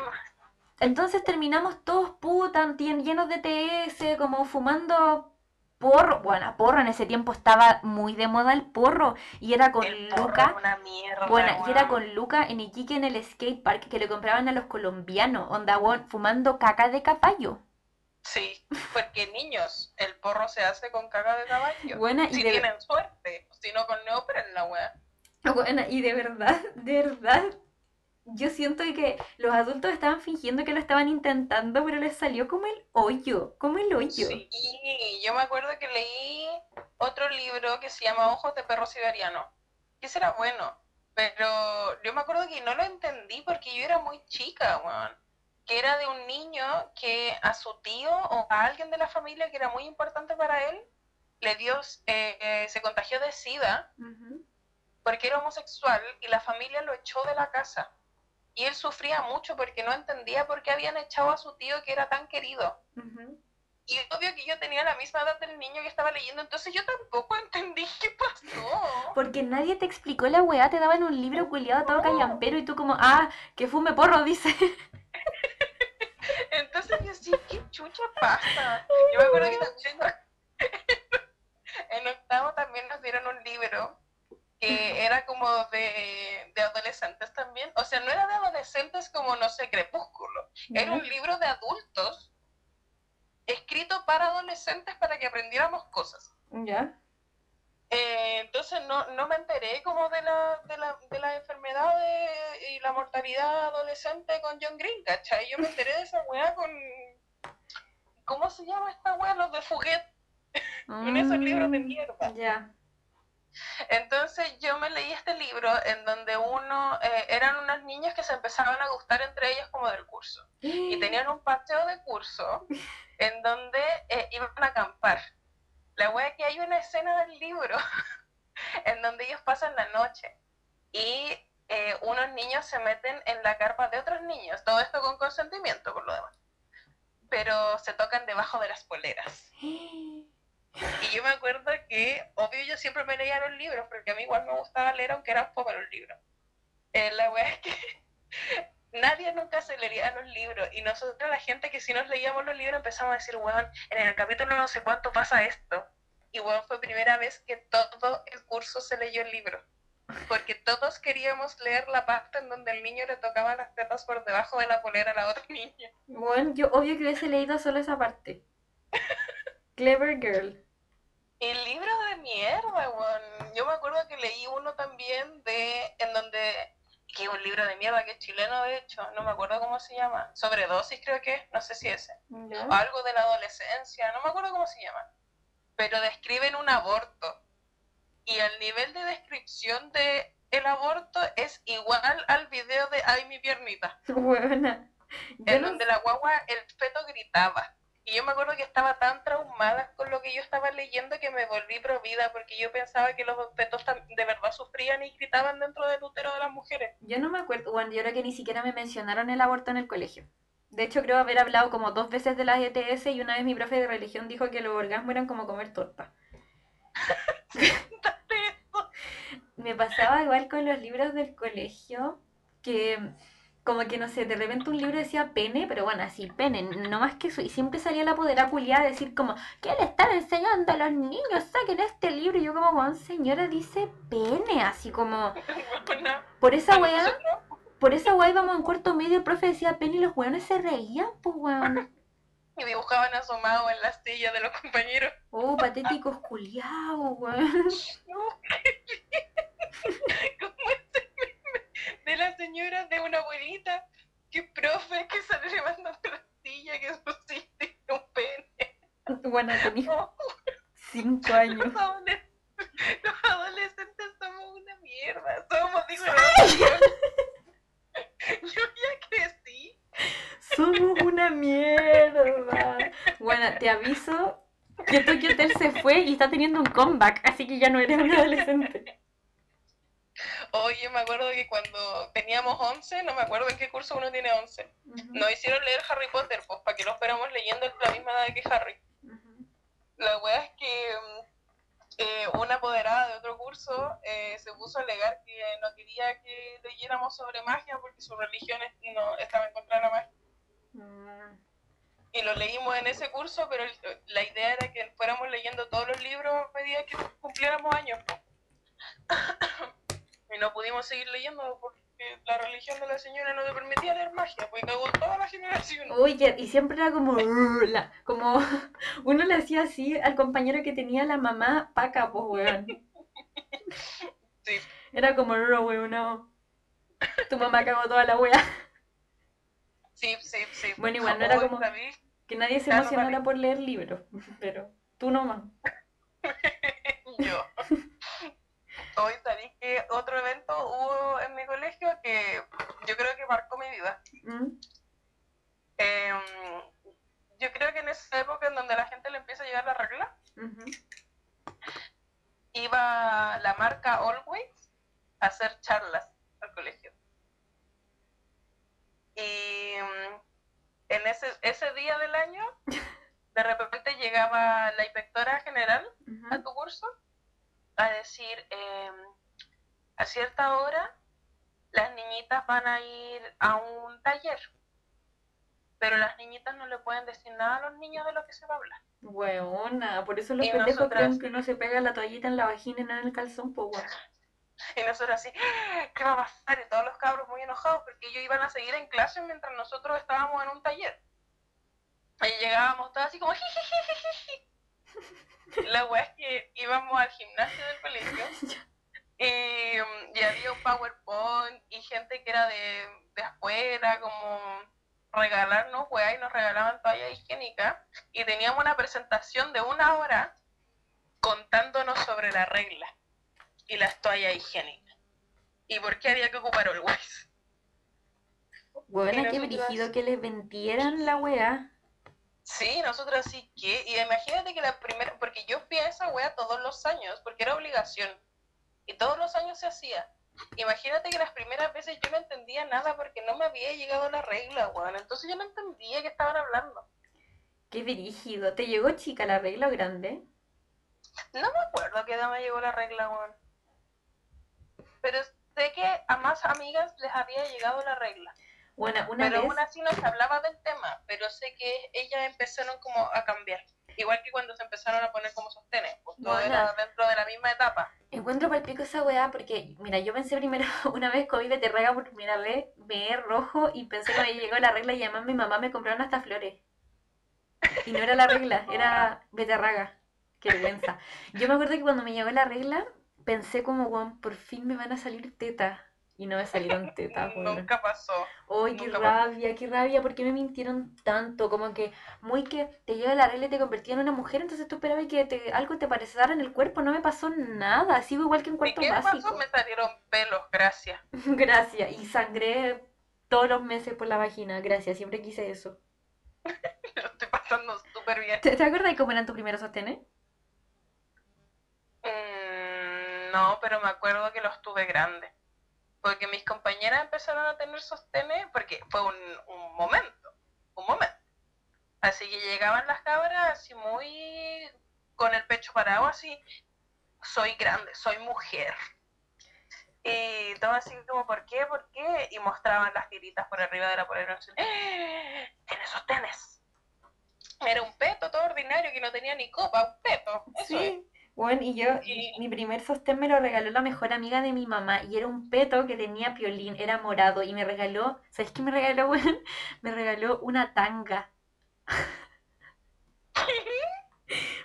Entonces terminamos todos putas, tien- llenos de TS, como fumando porro. Bueno, porro en ese tiempo estaba muy de moda el porro. Y era con el Luca. una mierda, Bueno, y era con Luca en Iquique en el skate park que le compraban a los colombianos, onda, fumando caca de caballo. Sí, porque niños, el porro se hace con caga de caballo. Buena, y si de, tienen suerte, si no con neopren la weá. buena, y de verdad, de verdad, yo siento que los adultos estaban fingiendo que lo estaban intentando, pero les salió como el hoyo, como el hoyo. Sí, yo me acuerdo que leí otro libro que se llama Ojos de perro siberiano, que ese era bueno, pero yo me acuerdo que no lo entendí porque yo era muy chica, weón. Que era de un niño que a su tío o a alguien de la familia que era muy importante para él, le dio, eh, eh, se contagió de SIDA Ujú, porque era homosexual y la familia lo echó de la casa. Y él sufría mucho porque no entendía por qué habían echado a su tío que era tan querido. ujú. Y obvio que yo tenía la misma edad del niño que estaba leyendo, entonces yo tampoco (laughs) entendí qué pasó. Porque nadie te explicó la weá, te daban un libro culiado todo callampero y tú como, ah, que fume porro, dice. (laughs) Entonces yo sí, ¿qué chucha pasa? Yo me acuerdo que también (laughs) en octavo también nos dieron un libro que era como de, de adolescentes también. O sea, no era de adolescentes como, no sé, crepúsculo. Era un libro de adultos escrito para adolescentes para que aprendiéramos cosas. Ya. Eh, entonces no, no me enteré como de la, de la, de la enfermedad de- y la mortalidad adolescente con John Green, ¿cachai? Yo me enteré de esa weá con... ¿Cómo se llama esta weá? Los de Fuguet, (laughs) con esos libros de mierda. Ya. Entonces yo me leí este libro en donde uno, eh, eran unas niñas que se empezaban a gustar entre ellas como del curso. Y (gasps) tenían un paseo de curso en donde eh, iban a acampar. La wea es que hay una escena del libro (laughs) en donde ellos pasan la noche y eh, unos niños se meten en la carpa de otros niños. Todo esto con consentimiento, por lo demás. Pero se tocan debajo de las poleras. (gasps) Y yo me acuerdo que, obvio, yo siempre me leía los libros, porque a mí igual me gustaba leer, aunque eran pocos los libros. Eh, la wea es que nadie nunca se leía los libros. Y nosotros, la gente que si nos leíamos los libros, empezamos a decir, weón, en el capítulo no sé cuánto pasa esto. Y weón, fue primera vez que todo el curso se leyó el libro. Porque todos queríamos leer la parte en donde el niño le tocaba las tetas por debajo de la polera a la otra niña. Bueno, yo obvio que hubiese leído solo esa parte. (laughs) Clever Girl. El libro de mierda, weón. Yo me acuerdo que leí uno también de. en donde. Que es un libro de mierda que es chileno, de hecho. No me acuerdo cómo se llama. Sobredosis, creo que es. No sé si ese. ¿Ya? O algo de la adolescencia. No me acuerdo cómo se llama. Pero describen un aborto. Y el nivel de descripción de el aborto es igual al video de Ay, mi piernita. (laughs) Buena. En no donde la guagua, el feto gritaba. Y yo me acuerdo que estaba tan traumada con lo que yo estaba leyendo que me volví provida porque yo pensaba que los fetos de verdad sufrían y gritaban dentro del útero de las mujeres. Yo no me acuerdo, bueno, yo creo que ni siquiera me mencionaron el aborto en el colegio. De hecho, creo haber hablado como dos veces de las ETS y una vez mi profe de religión dijo que los orgasmos eran como comer torta. (laughs) Me pasaba igual con los libros del colegio, que como que no sé, de repente un libro decía pene, pero bueno, así, pene, no más que eso. Y siempre salía la podera culiada a decir como, ¿qué le están enseñando a los niños? Saquen este libro. Y yo como, "Weón, señora, dice pene, así como, (laughs) por esa weá. Por esa guay íbamos en cuarto medio, el profe decía pen y los weones se reían, pues weón. (laughs) Y dibujaban asomado en las sillas de los compañeros. Oh, patéticos culiados, weón. (laughs) Meme de la señora de una abuelita que profe que sale levantando la silla que tiene un pene. Bueno, tenía Oh, cinco años. los adolescentes somos una mierda. Somos, digo, yo ya crecí. Somos una mierda. Bueno, te aviso que Tokyo Hotel se fue y está teniendo un comeback, así que ya no eres un adolescente. Oye, me acuerdo que cuando teníamos 11, no me acuerdo en qué curso uno tiene 11, nos hicieron leer Harry Potter, pues para que lo fuéramos leyendo a la misma edad que Harry. La wea es que mm, eh, una apoderada de otro curso eh, se puso a alegar que no quería que leyéramos sobre magia porque su religión no estaba en contra de la magia. Mm. Y lo leímos en ese curso, pero el- la idea era que fuéramos leyendo todos los libros a medida que cumpliéramos años. (coughs) y no pudimos seguir leyendo porque la religión de la señora no te permitía leer magia, porque cagó toda la generación. Oye, y siempre era como, como (laughs) uno le hacía así al compañero que tenía la mamá paca, pues weón. (laughs) Sí. Era como, no, weón, no. Tu mamá cagó toda la wea. Sí, sí, sí. Bueno, igual no era como- Que nadie se emocionara por leer libros, pero tú nomás. (laughs) yo. Hoy sabéis que otro evento hubo en mi colegio que yo creo que marcó mi vida. ¿Mm? Em, yo creo que en esa época en donde la gente le empieza a llegar la regla, iba la marca Always a hacer charlas al colegio. Y mm, en ese, ese día del año, de repente llegaba la inspectora general a tu curso a decir, em, a cierta hora las niñitas van a ir a un taller, pero las niñitas no le pueden decir nada a los niños de lo que se va a hablar. Weona, por eso los Y pendejos nosotras- creen que uno se pega la toallita en la vagina y no en el calzón, pues. (laughs) Y nosotros así, ¿qué va a pasar? Y todos los cabros muy enojados porque ellos iban a seguir en clase mientras nosotros estábamos en un taller. Y llegábamos todos así como, "Jijijijiji". (laughs) La weá es que íbamos al gimnasio del colegio (laughs) y, y había un PowerPoint y gente que era de, de afuera, como regalarnos weá y nos regalaban toalla higiénica y teníamos una presentación de una hora contándonos sobre la regla. y las toallas higiénicas. ¿Y por qué había que ocupar Always? Bueno, qué brígido que les vendieran la weá. Sí, nosotros sí que, y imagínate que la primera, porque yo fui a esa wea todos los años, porque era obligación, y todos los años se hacía. Imagínate que las primeras veces yo no entendía nada porque no me había llegado la regla, weón, entonces yo no entendía qué estaban hablando. Qué brígido. ¿Te llegó chica la regla o grande? No me acuerdo a qué edad me llegó la regla, weón. Pero sé que a más amigas les había llegado la regla. Bueno, una pero vez... aún así no se hablaba del tema, pero sé que ellas empezaron como a cambiar. Igual que cuando se empezaron a poner como sostenes, pues todo Buena. era dentro de la misma etapa. Encuentro para pico esa weá porque, mira, yo pensé primero, (laughs) una vez comí beterraga por primera vez, me rojo y pensé que me llegó la regla y además mi mamá me compraron hasta flores. Y no era la regla, era beterraga. Qué vergüenza. Yo me acuerdo que cuando me llegó la regla, pensé como, weón, por fin me van a salir tetas. Y no me salieron tetas, (laughs) weón. Nunca pasó. ¡Ay, qué pasó. rabia, qué rabia! ¿Por qué me mintieron tanto? Como que muy que te llega la regla y te convertía en una mujer, entonces tú esperabas que te- algo te pareciera en el cuerpo. No me pasó nada, sigo igual que en ¿Y cuarto qué básico. pasó? Me salieron pelos, gracias. (laughs) Gracias, y sangré todos los meses por la vagina, gracias, siempre quise eso. (laughs) Lo estoy pasando súper bien. ¿Te, te acuerdas de cómo eran tus primeros sostenes? Mm, no, pero me acuerdo que los tuve grandes. Porque mis compañeras empezaron a tener sostenes, porque fue un, un momento, un momento. Así que llegaban las cabras así muy con el pecho parado, así, soy grande, soy mujer. Y todo así como, ¿por qué? ¿Por qué? Y mostraban las tiritas por arriba de la polera. ¡Eh! Tiene sostenes. Era un peto todo ordinario que no tenía ni copa, un peto. Eso es. Bueno, y yo, mi primer sostén me lo regaló la mejor amiga de mi mamá y era un peto que tenía piolín, era morado y me regaló, ¿sabes qué me regaló, (laughs) weón? Me regaló una tanga. (laughs)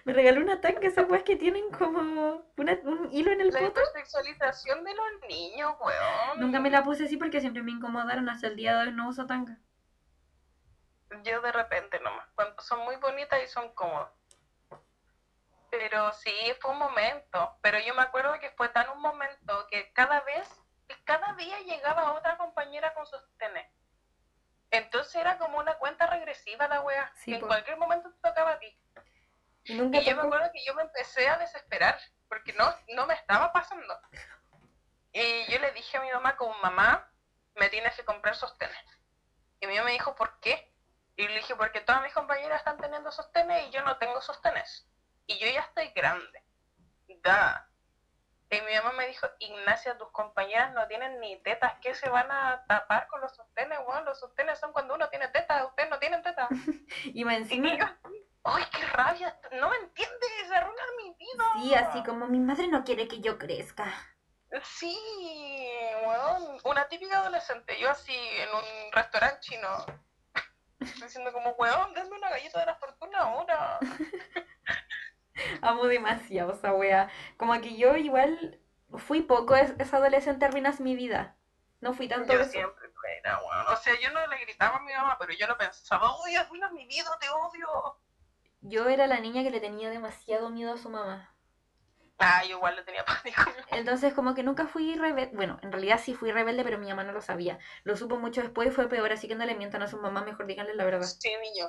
Me regaló una tanga, esas weas que tienen como una- un hilo en el La poto. hipersexualización de los niños, weón. Nunca me la puse así porque siempre me incomodaron, hasta el día de hoy no uso tanga. Yo de repente nomás, cuando son muy bonitas y son cómodas. Pero sí, fue un momento. Pero yo me acuerdo que fue tan un momento que cada vez, cada día llegaba otra compañera con sostenes. Entonces era como una cuenta regresiva la wea. Sí, que en cualquier momento te tocaba a ti. Y nunca Y yo me acuerdo que yo me empecé a desesperar porque no, no me estaba pasando. Y yo le dije a mi mamá como mamá, me tienes que comprar sostenes. Y mi mamá me dijo, ¿por qué? Y le dije, porque todas mis compañeras están teniendo sostenes y yo no tengo sostenes. Y yo ya estoy grande. Da. Y mi mamá me dijo, Ignacia, tus compañeras no tienen ni tetas, ¿qué se van a tapar con los sostenes? Bueno, los sostenes son cuando uno tiene tetas, ustedes no tienen tetas. (laughs) Y Y encima, yo, ¡ay, qué rabia! No me entiendes, se arruina mi vida. sí, así como mi madre no quiere que yo crezca. Sí, weón, una típica adolescente, yo así en un restaurante chino, (laughs) diciendo como, weón, denme una galleta de la fortuna ahora. (laughs) (laughs) Amo demasiado esa wea. Como que yo igual fui poco es- esa adolescente arruinas mi vida. No fui tanto Yo eso. siempre era, weón. O sea, yo no le gritaba a mi mamá, pero yo lo pensaba, uy, arruinas mi vida, te odio. Yo era la niña que le tenía demasiado miedo a su mamá. Ah, yo igual le tenía pánico. Entonces como que nunca fui rebelde. Bueno, en realidad sí fui rebelde, pero mi mamá no lo sabía. Lo supo mucho después y fue peor, así que no le mientan a su mamá, mejor díganle la verdad. Sí, niño.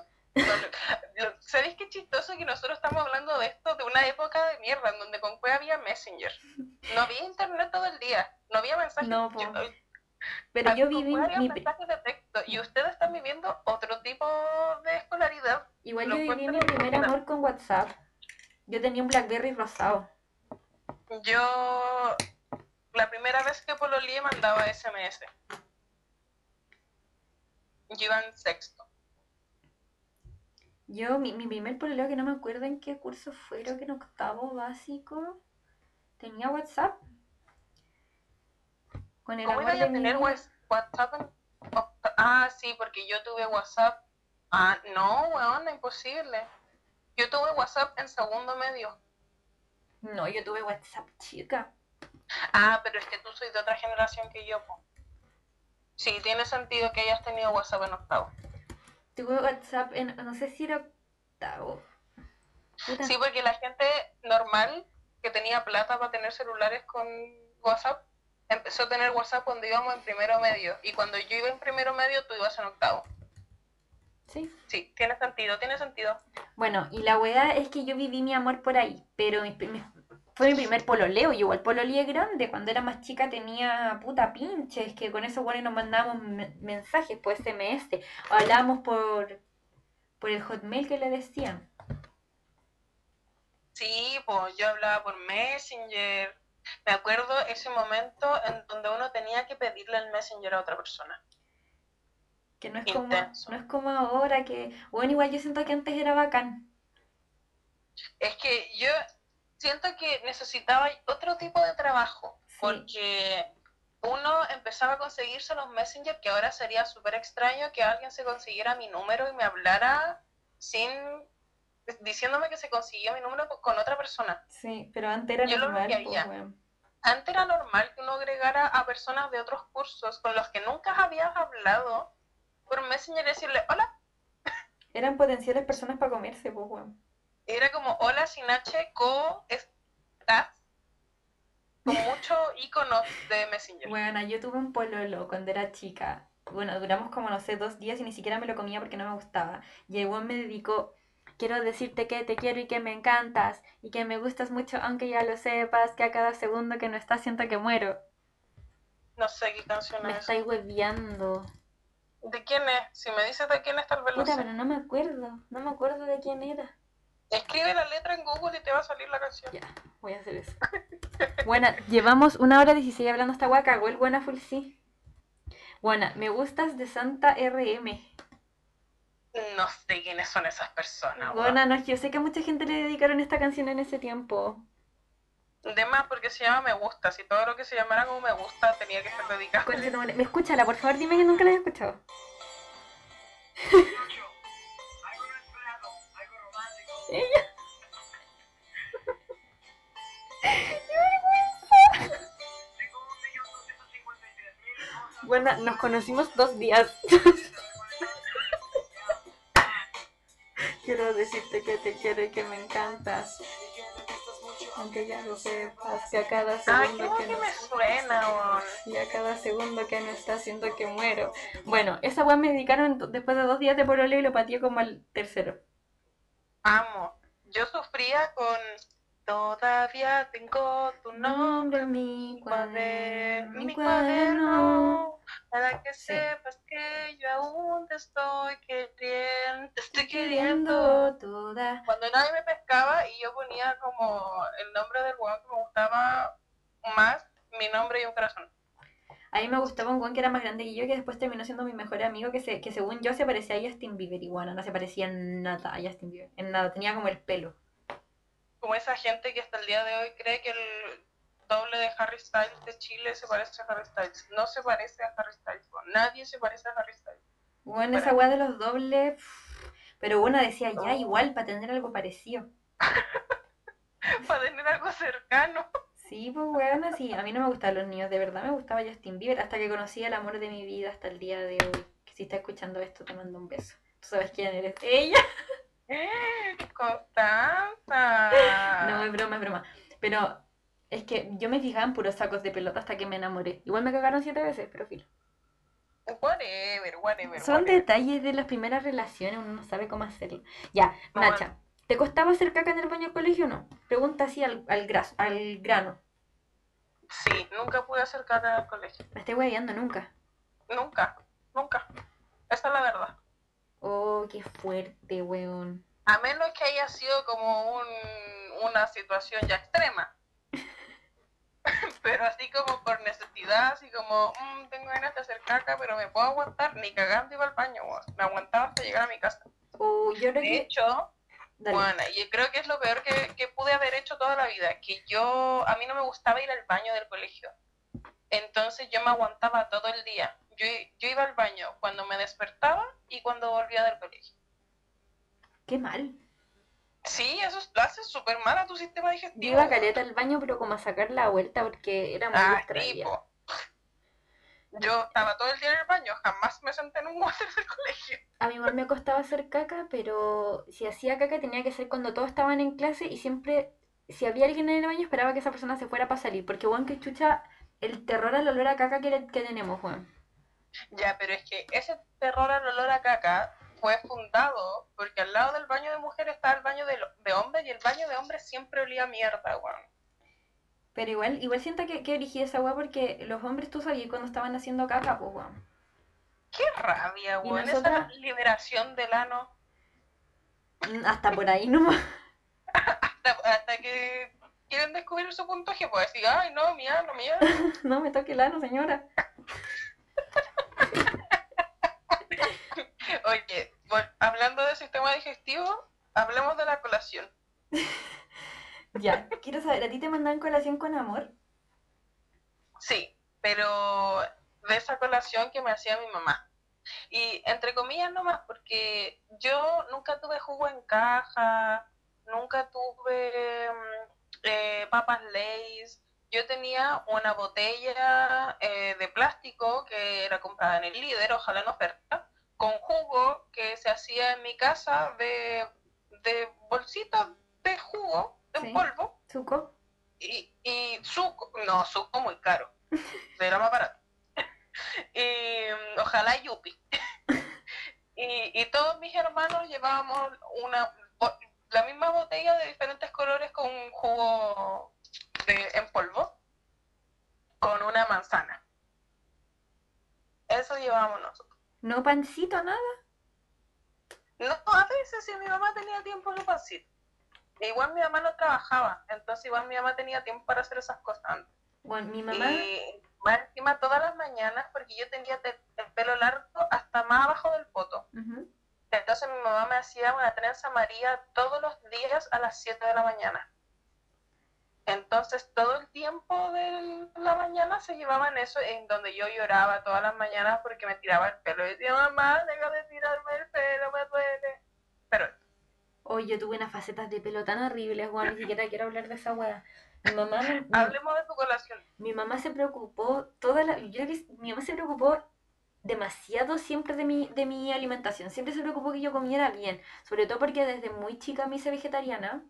¿Sabéis qué chistoso que nosotros estamos hablando de esto de una época de mierda en donde con Cue había Messenger? No había internet todo el día, no había mensajes. No. Yo- Pero yo viví mi... mensajes de texto y ustedes están viviendo otro tipo de escolaridad. Igual yo viví mi primer amor con WhatsApp. Yo tenía un Blackberry rosado. Yo la primera vez que pololeé mandaba SMS. Yo iba en sexto. Yo, mi, mi primer pololeo que no me acuerdo en qué curso fue, creo que en octavo básico, tenía WhatsApp. Con el ¿Cómo iba a mi tener WhatsApp en Ah, sí, porque yo tuve WhatsApp. Ah, no, weón, imposible. Yo tuve WhatsApp en segundo medio. No, yo tuve WhatsApp, chica. Ah, pero es que tú soy de otra generación que yo, po. Sí, tiene sentido que hayas tenido WhatsApp en octavo. Tuve WhatsApp en, no sé si era octavo. Puta. Sí, porque la gente normal que tenía plata para tener celulares con WhatsApp, empezó a tener WhatsApp cuando íbamos en primero medio. Y cuando yo iba en primero medio, tú ibas en octavo. Sí. Sí, tiene sentido, tiene sentido. Bueno, y la weá es que yo viví mi amor por ahí, pero mi- mi- fue mi primer pololeo. Yo igual pololeé grande. Cuando era más chica tenía puta pinches, que con eso bueno nos mandábamos me- mensajes por SMS. O hablábamos por, por el hotmail que le decían. Sí, pues yo hablaba por Messenger. Me acuerdo ese momento en donde uno tenía que pedirle el Messenger a otra persona. Que no es como, no es como ahora que. Bueno, igual yo siento que antes era bacán. Es que yo siento que necesitaba otro tipo de trabajo, Sí. porque uno empezaba a conseguirse los Messenger, que ahora sería súper extraño que alguien se consiguiera mi número y me hablara sin diciéndome que se consiguió mi número con otra persona. Sí, pero antes era Yo lo normal, pues. Antes era normal que uno agregara a personas de otros cursos con los que nunca habías hablado por Messenger y decirle hola. Eran potenciales personas para comerse, pues, weón. Era como hola sin H, co, estás. Con (laughs) muchos iconos de Messenger. Bueno, yo tuve un pololo cuando era chica. Bueno, duramos como, no sé, dos días y ni siquiera me lo comía porque no me gustaba. Y el me dedicó, quiero decirte que te quiero y que me encantas y que me gustas mucho aunque ya lo sepas, que a cada segundo que no estás siento que muero. No sé qué canción Me es. estáis hueviando. ¿De quién es? Si me dices de quién es, tal vez lo Puta, sé. pero no me acuerdo. No me acuerdo de quién era. Escribe la letra en Google y te va a salir la canción. Ya, voy a hacer eso. (laughs) Buena, llevamos una hora 16 hablando esta guaca. Cagó buena full sí. Buena, me gustas de Santa RM. No sé quiénes son esas personas. Buena, no, yo sé que mucha gente le dedicaron esta canción en ese tiempo. De más porque se llama Me Gusta. Si todo lo que se llamara como Me Gusta tenía que ser dedicado. Me escúchala, por favor, dime que nunca la has escuchado. Ella. Bueno, nos conocimos dos días. quiero decirte que te quiero y que me encantas. Aunque ya lo sepas, que a cada Ay, segundo qué que que no me suena, y a cada segundo que no está siento que muero. Bueno, esa weá me dedicaron después de dos días de pololeo y lo pateé como al tercero. Amo. Yo sufría con Todavía tengo tu nombre en mi cuaderno, mi cuaderno, para que Sí. sepas que yo aún te estoy queriendo, te estoy queriendo toda. Cuando nadie me pescaba y yo ponía como el nombre del weón que me gustaba más, mi nombre y un corazón. A mí me gustaba un weón que era más grande que yo, que después terminó siendo mi mejor amigo, que, se, que según yo se parecía a Justin Bieber. Y bueno, no se parecía en nada a Justin Bieber. En nada, tenía como el pelo. Como esa gente que hasta el día de hoy cree que el doble de Harry Styles de Chile se parece a Harry Styles. No se parece a Harry Styles. Nadie se parece a Harry Styles. Bueno, esa weá de los dobles. Pero bueno, decía ya igual para tener algo parecido. (laughs) Para tener algo cercano. Sí, pues bueno, sí, a mí no me gustaban los niños, de verdad me gustaba Justin Bieber hasta que conocí al amor de mi vida hasta el día de hoy. Que si está escuchando esto te mando un beso. Tú sabes quién eres. Ella. (laughs) Constanza. No, es broma, es broma. Pero es que yo me fijaba en puros sacos de pelota hasta que me enamoré. Igual me cagaron siete veces, pero filo. Whatever, whatever. Son whatever. detalles de las primeras relaciones, uno no sabe cómo hacerlo. Ya, Nacha, ¿te costaba hacer caca en el baño del colegio o no? Pregunta así al, al, gras- al grano. Sí, nunca pude acercarme al colegio. Me estoy hueveando nunca. Nunca, nunca. Esa es la verdad. Oh, qué fuerte, weón. A menos que haya sido como un, una situación ya extrema. (laughs) pero así como por necesidad, así como, "Mm, tengo ganas de hacer caca, pero me puedo aguantar, ni cagando iba al baño, weón. me aguantaba hasta llegar a mi casa. Oh, yo creo De que... hecho, Dale. bueno, y creo que es lo peor que, que pude haber hecho toda la vida, que yo, a mí no me gustaba ir al baño del colegio. Entonces yo me aguantaba todo el día. Yo, yo iba al baño cuando me despertaba y cuando volvía del colegio. Qué mal. Sí, eso es- lo hace súper mal a tu sistema Yo digestivo. iba a caleta al baño, pero como a sacar la vuelta porque era muy Ah, tipo. Yo estaba todo el día en el baño, jamás me senté en un water del colegio. A mí igual me costaba hacer caca, pero si hacía caca tenía que ser cuando todos estaban en clase y siempre si había alguien en el baño, esperaba que esa persona se fuera para salir. Porque, weón, que chucha el terror al olor a caca que, le- que tenemos, weón. Ya, pero es que ese terror al olor a caca fue fundado porque al lado del baño de mujeres estaba el baño de, de hombres y el baño de hombres siempre olía a mierda, weón. Pero igual, igual siento que, que dirigí esa weá porque los hombres tú sabías cuando estaban haciendo caca, pues weón. Qué rabia, weón. nosotras- Esa liberación del ano Mm, Hasta por ahí nomás. (laughs) hasta, hasta que quieren descubrir su punto G, pues decir, ay, no, mi ano, mi ano. (laughs) No me toque el ano, señora. (laughs) Oye, vol- hablando de sistema digestivo, hablemos de la colación. Ya, quiero saber, ¿a ti te mandan colación con amor? Sí, pero de esa colación que me hacía mi mamá. Y entre comillas nomás, porque yo nunca tuve jugo en caja, nunca tuve mm, eh, papas Lay's. Yo tenía una botella eh, de plástico que era comprada en el líder, ojalá en oferta, con jugo que se hacía en mi casa de, de bolsitas de jugo en Sí. polvo ¿Suco? y, y suco, no, suco muy caro, (laughs) era más barato. y (laughs) mm, ojalá yupi. (laughs) y, y todos mis hermanos llevábamos una la misma botella de diferentes colores con un jugo de, en polvo con una manzana. Eso llevábamos nosotros. ¿No pancito, nada? No, a veces si mi mamá tenía tiempo no pancito. Igual mi mamá no trabajaba, entonces igual mi mamá tenía tiempo para hacer esas cosas antes. Bueno, mi mamá... Y más encima todas las mañanas, porque yo tenía te- el pelo largo hasta más abajo del poto. Entonces mi mamá me hacía una trenza María todos los días a las 7 de la mañana. Entonces todo el tiempo de la mañana se llevaba en eso, en donde yo lloraba todas las mañanas porque me tiraba el pelo. Y decía, mamá, deja de tirarme el pelo, me duele. Pero Hoy yo tuve unas facetas de pelo tan horribles, weón, ni siquiera quiero hablar de esa weá. Mi mamá, mi, hablemos de tu colación. mi mamá se preocupó toda la... Yo creo que mi mamá se preocupó demasiado siempre de mi, de mi alimentación. Siempre se preocupó que yo comiera bien. Sobre todo porque desde muy chica me hice vegetariana.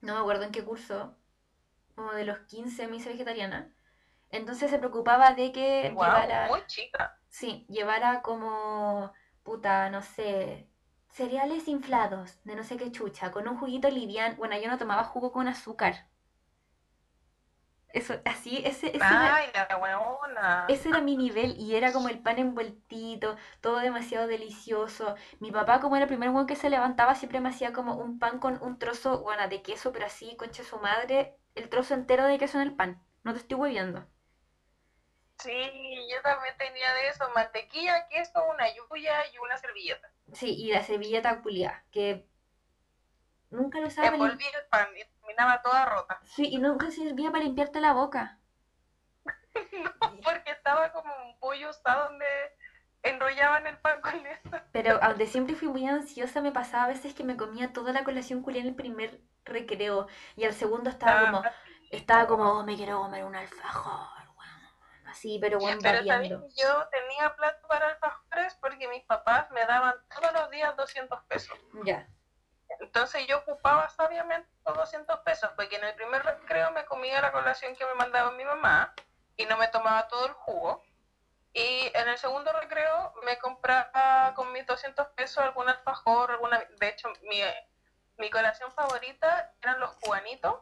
No me acuerdo en qué curso. Como de los 15 me hice vegetariana. Entonces se preocupaba de que Wow, llevara... muy chica. Sí, llevara como, puta, no sé, cereales inflados de no sé qué chucha, con un juguito liviano. Bueno, yo no tomaba jugo con azúcar. Eso, así, ese, ese era, Ay, la huevona. ese era mi nivel y era como el pan envueltito, todo demasiado delicioso. Mi papá, como era el primer weón que se levantaba, siempre me hacía como un pan con un trozo, bueno, de queso, pero así, concha su madre, el trozo entero de queso en el pan. No te estoy hueviando. Sí, yo también tenía de eso, mantequilla, queso, una lluvia y una servilleta. Sí, y la servilleta culiada, que nunca lo usaba para lim- Envolví el pan y terminaba toda rota. Sí, y nunca sirvía para limpiarte la boca. (laughs) Porque estaba como un pollo usado donde enrollaban el pan con eso. Pero aunque siempre fui muy ansiosa, me pasaba a veces que me comía toda la colación culiada en el primer recreo y al segundo estaba como, Ah, estaba como, oh, me quiero comer un alfajor. Así, pero weón, Pero que yo tenía plata para alfajores porque mis papás me daban todos los días 200 pesos. Ya. Entonces yo ocupaba sabiamente los 200 pesos, porque en el primer recreo me comía la colación que me mandaba mi mamá y no me tomaba todo el jugo. Y en el segundo recreo me compraba con mis 200 pesos algún alfajor, alguna... De hecho, mi, mi colación favorita eran los cubanitos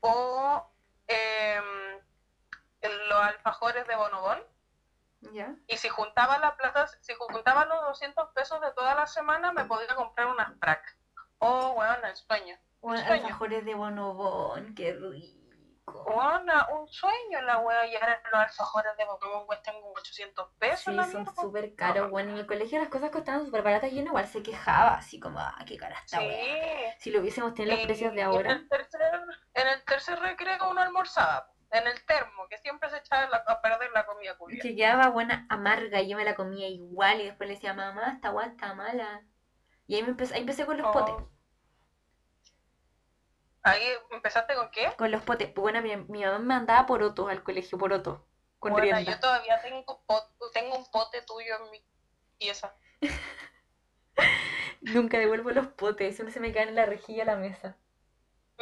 o los alfajores de bonobón. Ya. Y si juntaba la plata, si juntaba los 200 pesos de toda la semana, me podía comprar unas frac. Oh, bueno, el sueño. Alfajores de bonobón, qué rico. Bueno, un sueño la wea. Y ahora los alfajores de Pokémon cuestan como 800 pesos. Sí, la son súper caros. Bueno, en el colegio las cosas costaban súper baratas y uno igual se quejaba, así como, ah, qué cara esta Sí. wea. Si lo hubiésemos tenido los precios de y En ahora. el tercer, en el tercer recreo uno almorzaba. En el termo, que siempre se echaba la- a perder la comida. Que quedaba buena amarga y yo me la comía igual y después le decía, mamá, esta agua está mala. Y ahí, me empecé, ahí empecé con los Oh. potes. Ahí empezaste con qué? Con los potes. Bueno, mi, mi mamá me mandaba porotos al colegio, porotos. Con Bueno, rienda. yo todavía tengo, pot- tengo un pote tuyo en mi pieza. (laughs) Nunca devuelvo los potes, siempre se me caen en la rejilla a la mesa.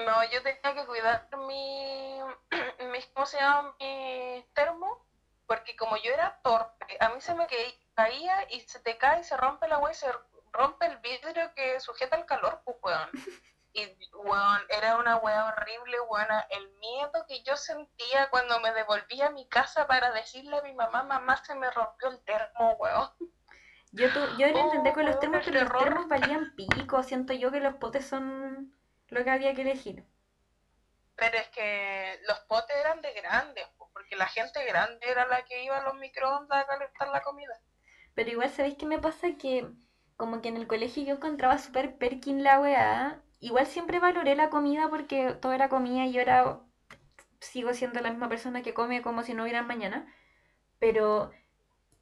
No, yo tenía que cuidar mi, (clears throat) mi ¿cómo se llama? Mi termo, porque como yo era torpe, a mí se me caía y se te cae y se rompe la agua y se rompe el vidrio que sujeta el calor, pues, weón. (laughs) Y, weón, era una weá horrible, weón. El miedo que yo sentía cuando me devolví a mi casa para decirle a mi mamá, mamá, se me rompió el termo, weón. Yo, tu- yo lo intenté Oh, con los termos, pero los termos valían pico. Siento yo que los potes son lo que había que elegir. Pero es que los potes eran de grandes, porque la gente grande era la que iba a los microondas a calentar la comida. Pero igual, ¿sabéis qué me pasa? Que como que en el colegio yo encontraba súper perkin la weá. Igual siempre valoré la comida porque todo era comida y yo era... Sigo siendo la misma persona que come como si no hubiera mañana. Pero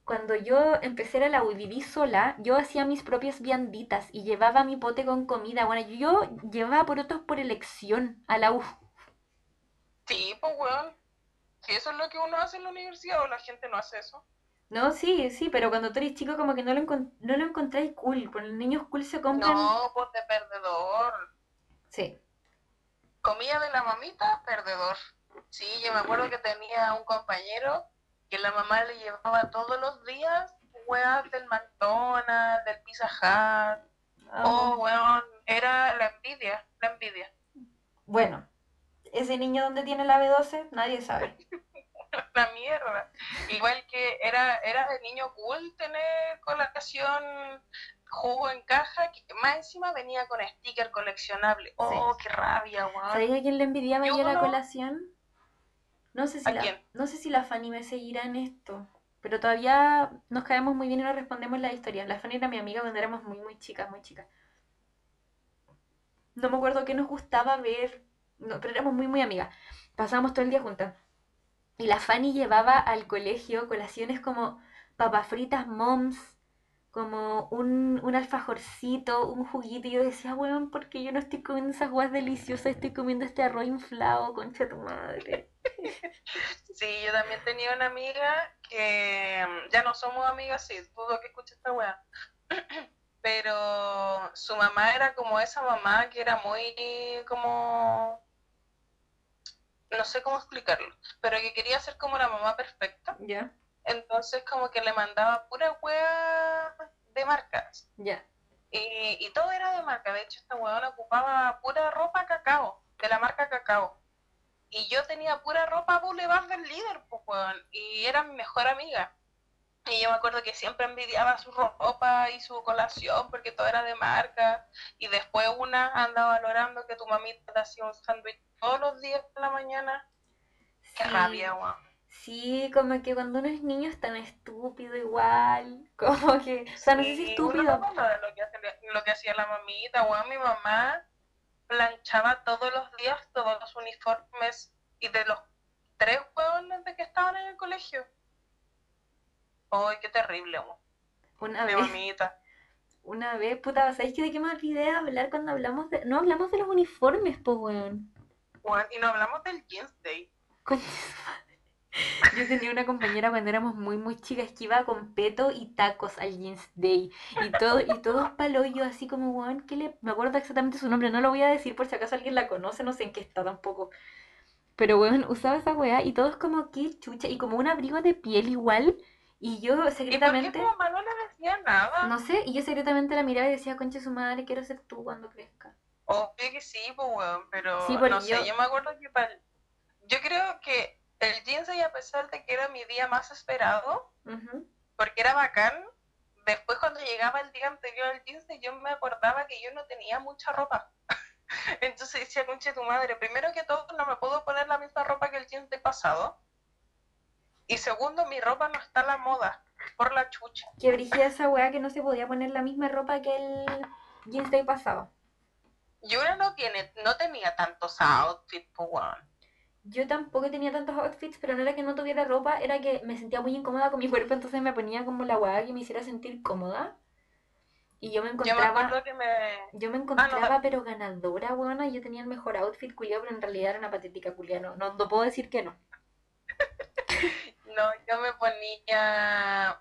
cuando yo empecé a la U y viví sola, yo hacía mis propias vianditas y llevaba mi pote con comida. Bueno, yo llevaba porotos por elección a la U. Sí, pues, weón. Si eso es lo que uno hace en la universidad o la gente no hace eso. No, sí, sí, pero cuando tú eres chico como que no lo, no lo encontráis cool. Con los niños cool se compran... No, pues de perdedor. Sí. Comida de la mamita, perdedor. Sí, yo me acuerdo que tenía un compañero que la mamá le llevaba todos los días weas del McDonald's, del Pizza Hut. Oh, weón, era la envidia, la envidia. Bueno, ese niño donde tiene la B12, nadie sabe. (laughs) La mierda. Igual que era, era de niño cool tener colación jugo en caja, que más encima venía con sticker coleccionable. Oh, qué rabia, weón. ¿Sabéis a quién le envidiaba Yo yo la no. colación? No sé si ¿A la, quién? no sé si la Fanny me seguirá en esto, pero todavía nos caemos muy bien y nos respondemos la historia. La Fanny era mi amiga cuando éramos muy, muy chicas, muy chicas. No me acuerdo qué nos gustaba ver, no, pero éramos muy, muy amigas. Pasábamos todo el día juntas. Y la Fanny llevaba al colegio colaciones como papas fritas moms, como un, un alfajorcito, un juguito. Y yo decía, weón, ¿por qué yo no estoy comiendo esas guas deliciosas? Estoy comiendo este arroz inflado, concha tu madre. Sí, yo también tenía una amiga que mm, ya no somos amigas, sí, dudo que escuche esta weá. (clears throat) Pero su mamá era como esa mamá que era muy como no sé cómo explicarlo, pero que quería ser como la mamá perfecta. Ya, Entonces como que le mandaba pura wea de marcas. ya. Y, y todo era de marca. De hecho, esta weona ocupaba pura ropa cacao, de la marca cacao. Y yo tenía pura ropa Boulevard del líder, pues weón. Y era mi mejor amiga. Y yo me acuerdo que siempre envidiaba su ropa y su colación porque todo era de marca. Y después una anda valorando que tu mamita te hacía un sándwich todos los días de la mañana. Qué Sí. rabia, weón. Sí, como que cuando uno es niño es tan estúpido igual. (laughs) Como que, o sea, no sé si estúpido. uno no valora lo que, lo que hacía la mamita, weón, mi mamá planchaba todos los días todos los uniformes y de los tres huevones de que estaban en el colegio. Ay, qué terrible. Una Mi vez, mamita. (laughs) una vez, puta, ¿sabéis que de qué me olvidé de hablar cuando hablamos de... No hablamos de los uniformes, po, weón. Y no hablamos del Jeans Day. Madre. (laughs) (laughs) Yo tenía una compañera cuando éramos muy, muy chicas que iba con peto y tacos al Jeans Day. Y todo, y todos palo yo así como, weón, ¿qué le...? Me acuerdo exactamente su nombre, no lo voy a decir por si acaso alguien la conoce, no sé en qué está tampoco. Pero, weón, usaba esa weá y todos como, qué chucha, y como un abrigo de piel igual. Y yo ¿Y por qué secretamente... no le decía nada? No sé, y yo secretamente la miraba y decía, concha su madre, quiero ser tú cuando crezca. Obvio que sí, pues, weón, pero Sí, no sé, yo- yo me acuerdo que para... Yo creo que el Jeans Day, a pesar de que era mi día más esperado, porque era bacán. Después cuando llegaba el día anterior al jeans Day, yo me acordaba que yo no tenía mucha ropa. (laughs) Entonces decía, conche tu madre, primero que todo no me puedo poner la misma ropa que el jeans Day pasado. Y segundo, mi ropa no está a la moda, por la chucha. Que brigía esa weá que no se podía poner la misma ropa que el Jeans Day pasado. Yura no tiene, no tenía tantos outfits, pues. Yo tampoco tenía tantos outfits, pero no era que no tuviera ropa, era que me sentía muy incómoda con mi cuerpo, entonces me ponía como la weá que me hiciera sentir cómoda. Y yo me Yo me encontraba, acuerdo que me... yo me encontraba da- pero ganadora, weona. Yo tenía el mejor outfit culiao, pero en realidad era una patética culia. No, no, no puedo decir que no. (laughs) No, yo me ponía,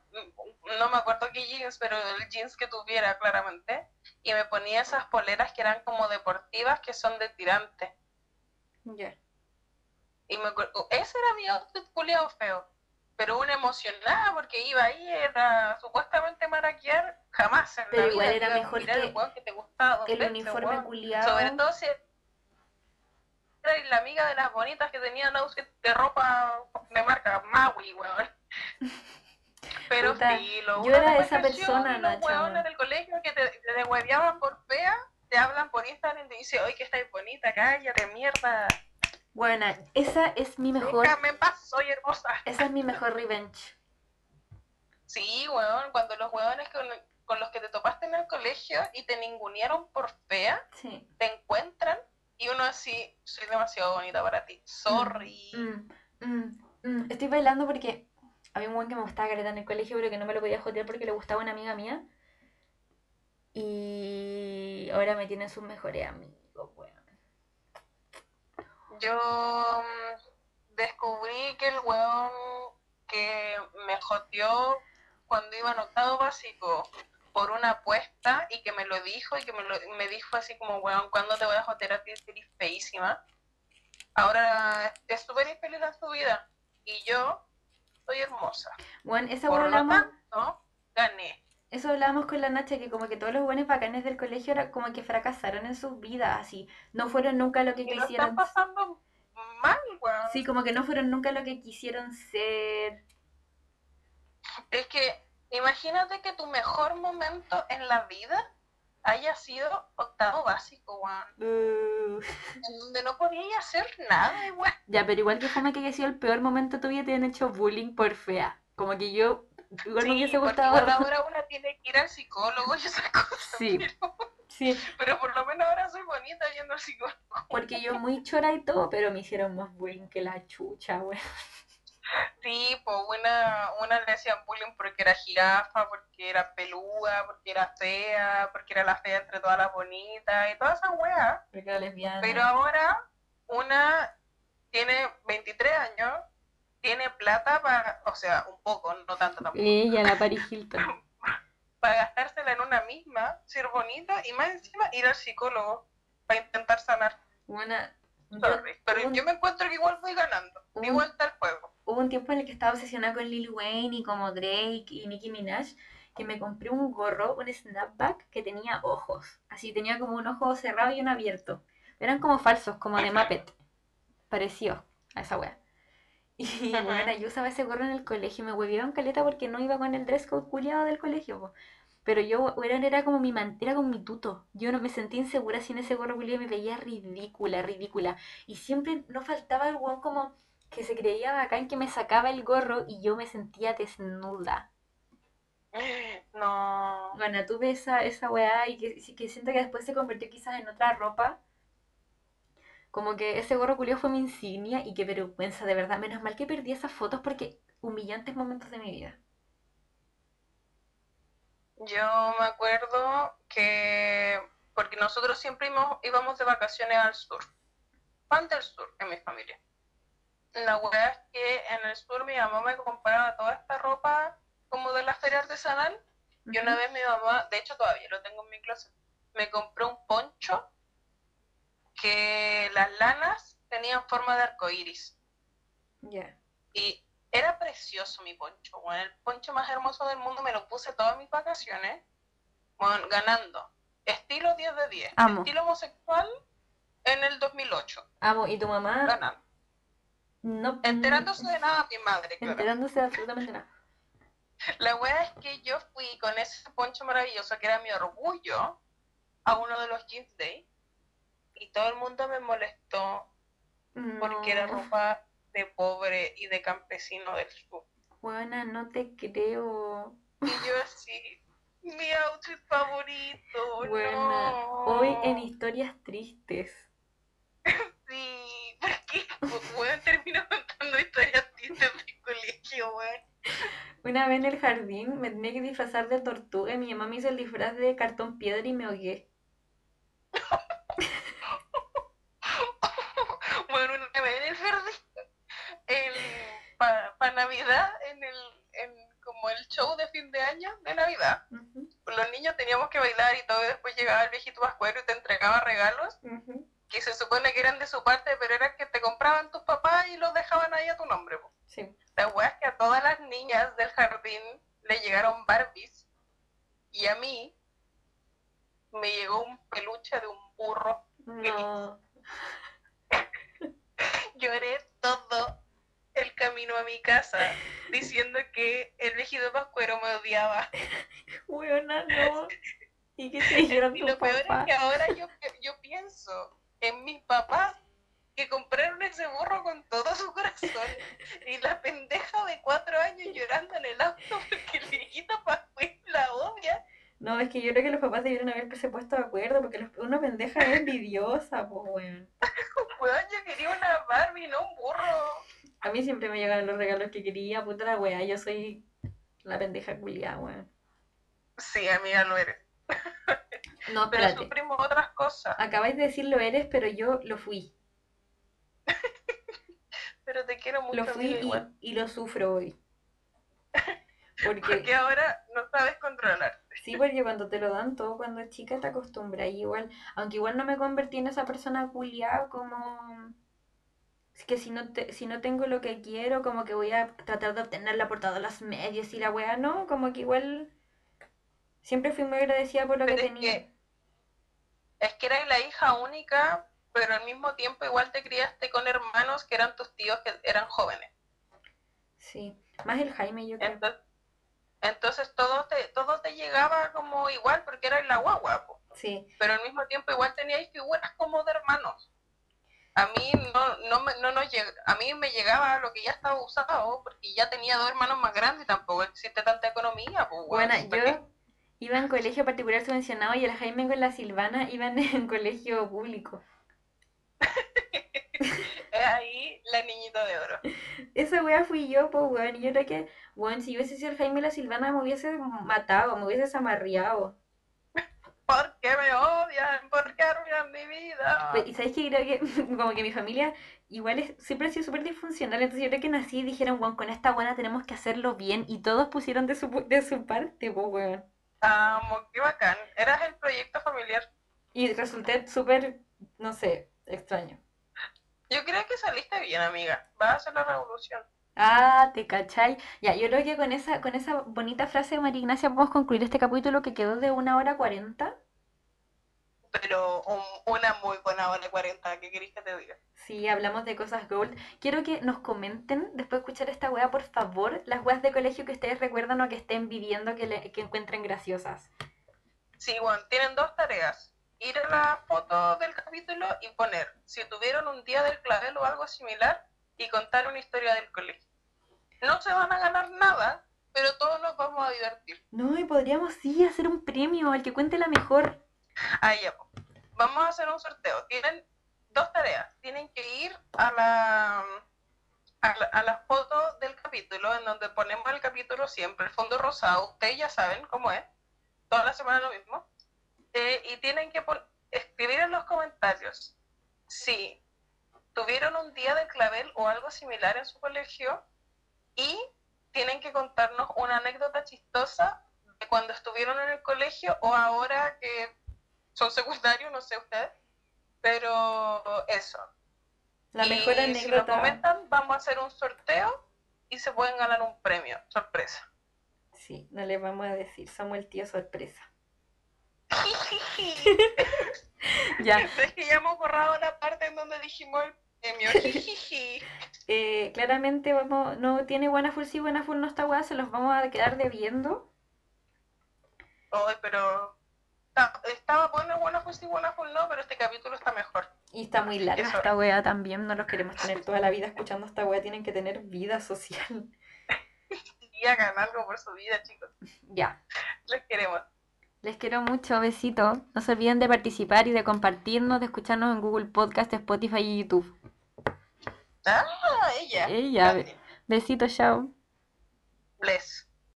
no me acuerdo qué jeans, pero el jeans que tuviera claramente, y me ponía esas poleras que eran como deportivas, que son de tirante, Ya. Y me acuerdo, ese era mi outfit culiado feo. Pero una emocionada porque iba ahí, era supuestamente maraquear, jamás en Pero la igual vida era mejor que el que te gustaba El veces, uniforme culiado. Sobre todo si era la amiga de las bonitas que tenían outfit de ropa de marca Maui, weón. (laughs) Pero Puta, sí, lo yo era esa persona, los weones del colegio que te, te por fea, te hablan por Instagram y te dicen, oye, que estáis bonita, cállate, mierda. Bueno, esa es mi mejor. Déjame en paz, soy hermosa. Esa es mi mejor revenge. Sí, weón, cuando los weones con, con los que te topaste en el colegio y te ningunearon por fea, Sí. te encuentran y uno así, soy demasiado bonita para ti. Sorry. Mm, mm, mm. Estoy bailando porque había un buen que me gustaba careta en el colegio, pero que no me lo podía jotear porque le gustaba una amiga mía. Y ahora me tienen sus mejores amigos, weón. Yo mm, descubrí que el weón que me joteó cuando iba en octavo básico por una apuesta y que me lo dijo y que me, lo, me dijo así como, weón, ¿cuándo te voy a jotear a ti? Eres feísima. Ahora es súper infeliz en su vida y yo soy hermosa. Bueno, esa Por lo tanto, gané. Eso hablábamos con la Nacha, que como que todos los buenos bacanes del colegio era como que fracasaron en sus vidas, así. No fueron nunca lo que Y lo están quisieron. pasando mal, weón. Sí, como que no fueron nunca lo que quisieron ser. Es que imagínate que tu mejor momento en la vida haya sido octavo básico, weón. Uh. En donde no podías hacer nada, weón. Ya, pero igual que fue que haya sido el peor momento de tu vida te han hecho bullying por fea. Como que yo igual me hubiese gustado. ahora una tiene que ir al psicólogo y esas cosas. Sí. (laughs) Pero, Sí, pero por lo menos ahora soy bonita yendo al psicólogo. porque yo muy chora y todo, pero me hicieron más bullying que la chucha, güey. Sí, pues una, una le hacían bullying porque era jirafa, porque era peluda, porque era fea, porque era la fea entre todas las bonitas y todas esas weas. Porque era lesbiana. Pero ahora una tiene 23 años, tiene plata para, o sea, un poco, no tanto tampoco, Ella, la Paris Hilton. (laughs) para gastársela en una misma, ser bonita y más encima ir al psicólogo para intentar sanar. Una, yo- Sorry. Pero un- yo me encuentro que igual voy ganando. un- Igual está el juego. hubo un tiempo en el que estaba obsesionada con Lil Wayne y como Drake y Nicki Minaj, que me compré un gorro, un snapback que tenía ojos. Así tenía como un ojo cerrado y uno abierto. Eran como falsos, como de Muppet. Pareció a esa wea. Y bueno, yo usaba ese gorro en el colegio y me hueveaban caleta porque no iba con el dress code culiado del colegio. po. Pero yo, weón, era como mi man- era como mi tuto. Yo no me sentía insegura sin ese gorro culiado y me veía ridícula, ridícula. Y siempre no faltaba el weón como que se creía bacán que me sacaba el gorro y yo me sentía desnuda. No. Bueno, tuve esa, esa weá y que, que siento que después se convirtió quizás en otra ropa. Como que ese gorro culiao fue mi insignia y qué vergüenza, de verdad. Menos mal que perdí esas fotos porque humillantes momentos de mi vida. Yo me acuerdo que, porque nosotros siempre íbamos, íbamos de vacaciones al sur. Fan del sur en mi familia. La weá es que en el sur mi mamá me compraba toda esta ropa como de la feria artesanal. Y una vez mi mamá, de hecho todavía lo tengo en mi closet, me compró un poncho que las lanas tenían forma de arcoíris. Ya. Y era precioso mi poncho, bueno, el poncho más hermoso del mundo, me lo puse todas mis vacaciones, bueno, ganando. Estilo 10 de 10. Amo. Estilo homosexual en el 2008, Amo, y tu mamá ganando. no Enterándose de nada mi madre, claro. enterándose de absolutamente nada. La wea es que yo fui con ese poncho maravilloso que era mi orgullo a uno de los Jeans Day y todo el mundo me molestó porque era ropa de pobre y de campesino del sur. Buena, no te creo. Y yo así, mi outfit favorito, Buena. no. Hoy en historias tristes. (laughs) Sí, porque weón termino contando historias tristes del colegio, weón. Una vez en el jardín me tenía que disfrazar de tortuga y mi mamá me hizo el disfraz de cartón piedra y me ahogué. (laughs) Bueno, una vez en el jardín, para Navidad, en el, en como el show de fin de año de Navidad, Ujú, los niños teníamos que bailar y todo, y después llegaba el viejito pascuero y te entregaba regalos. ujú. que se supone que eran de su parte, pero eran que te compraban tus papás y los dejaban ahí a tu nombre. po. Sí. La wea es que a todas las niñas del jardín le llegaron Barbies y a mí me llegó un peluche de un burro. No. (laughs) Lloré todo el camino a mi casa diciendo que el viejito pascuero me odiaba. Weona, no. (laughs) ¿Y qué te dijeron Y lo peor es que ahora yo, yo pienso en mis papás que compraron ese burro con todo su corazón y la pendeja de cuatro años llorando en el auto porque el viejito pascuero la odia. No, es que yo creo que los papás debieron haberse puesto de acuerdo porque los- una pendeja es envidiosa, pues, weón. (laughs) Weón, yo quería una Barbie, no un burro. A mí siempre me llegaron los regalos que quería, puta la weá. Yo soy la pendeja culiada, weón. Sí, amiga, lo eres. (laughs) No, Pero espérate. sufrimos otras cosas. Acabáis de decir lo eres, pero yo lo fui. (laughs) Pero te quiero mucho, Lo fui y, igual. y lo sufro hoy. (laughs) Porque, Porque ahora no sabes controlar. sí, porque cuando te lo dan todo cuando es chica te acostumbras. Igual, aunque igual no me convertí en esa persona culiada como... Es que si no, te, si no tengo lo que quiero, como que voy a tratar de obtenerla por todos los medios y la weá, no, como que igual siempre fui muy agradecida por lo que es tenía. que, es que eras la hija única, pero al mismo tiempo igual te criaste con hermanos que eran tus tíos que eran jóvenes. Sí, más el Jaime yo creo. Entonces, entonces todo te, todo te llegaba como igual porque eras la guagua, po. Sí, pero al mismo tiempo igual teníais figuras como de hermanos. A mí no, no, me, no lleg- a mí me llegaba lo que ya estaba usado, porque ya tenía dos hermanos más grandes y tampoco existe tanta economía, pues bueno, yo iba en colegio particular subvencionado y el Jaime con la Silvana iban (laughs) en colegio público. (laughs) Ahí la niñita de oro. Esa wea fui yo, pues, weón. Y yo creo que, weón, si yo hubiese sido el Jaime y la Silvana, me hubiese matado, me hubiese amarreado. ¿Por qué me odian? ¿Por qué arruinan mi vida? Y sabes que creo que, (laughs) como que mi familia igual es, siempre ha sido súper disfuncional. Entonces yo creo que nací y dijeron, weón, con esta buena tenemos que hacerlo bien. Y todos pusieron de su, de su parte, pues, weón. Amo, qué bacán. Eras el proyecto familiar. Y resulté súper, no sé, extraño. Yo creo que saliste bien, amiga. Vas a hacer la revolución. Ah, te cachai. Ya, yo creo que con esa, con esa bonita frase de María Ignacia podemos concluir este capítulo que quedó de una hora cuarenta. Pero un- una muy buena hora 40, ¿qué querés que te diga? Sí, hablamos de cosas gold. Quiero que nos comenten, después de escuchar esta wea, por favor, las weas de colegio que ustedes recuerdan o que estén viviendo que, le- que encuentren graciosas. Sí, bueno, tienen dos tareas. Ir a la foto del capítulo y poner si tuvieron un día del clavel o algo similar y contar una historia del colegio. No se van a ganar nada, pero todos nos vamos a divertir. No, y podríamos sí hacer un premio al que cuente la mejor. Ah, ya. Vamos a hacer un sorteo. Tienen dos tareas. Tienen que ir a la, a la, a la foto del capítulo, en donde ponemos el capítulo siempre, el fondo rosado. Ustedes ya saben cómo es. Toda la semana lo mismo. Eh, y tienen que escribir en los comentarios si tuvieron un día de clavel o algo similar en su colegio y tienen que contarnos una anécdota chistosa de cuando estuvieron en el colegio o ahora que son secundarios, no sé ustedes, pero eso. La Y mejor Si lo anécdota. comentan, vamos a hacer un sorteo y se pueden ganar un premio, sorpresa. Sí, no les vamos a decir, somos el tío sorpresa. (laughs) (laughs) Ya, Es que ya hemos borrado la parte en donde dijimos el premio. (laughs) Eh, claramente vamos, no tiene buena full sí, buena full no esta wea, se los vamos a quedar debiendo. Ay, pero ta- estaba bueno, buena full sí, buena full no, pero este capítulo está mejor. Y está muy larga Eso. esta wea también, no los queremos tener toda la vida escuchando esta wea, tienen que tener vida social. (laughs) Y hagan algo por su vida, chicos. Ya. Les queremos. Les quiero mucho, besitos. No se olviden de participar y de compartirnos, de escucharnos en Google Podcast, Spotify y YouTube. Ah, ella. Ella. Besitos, chao. Bless.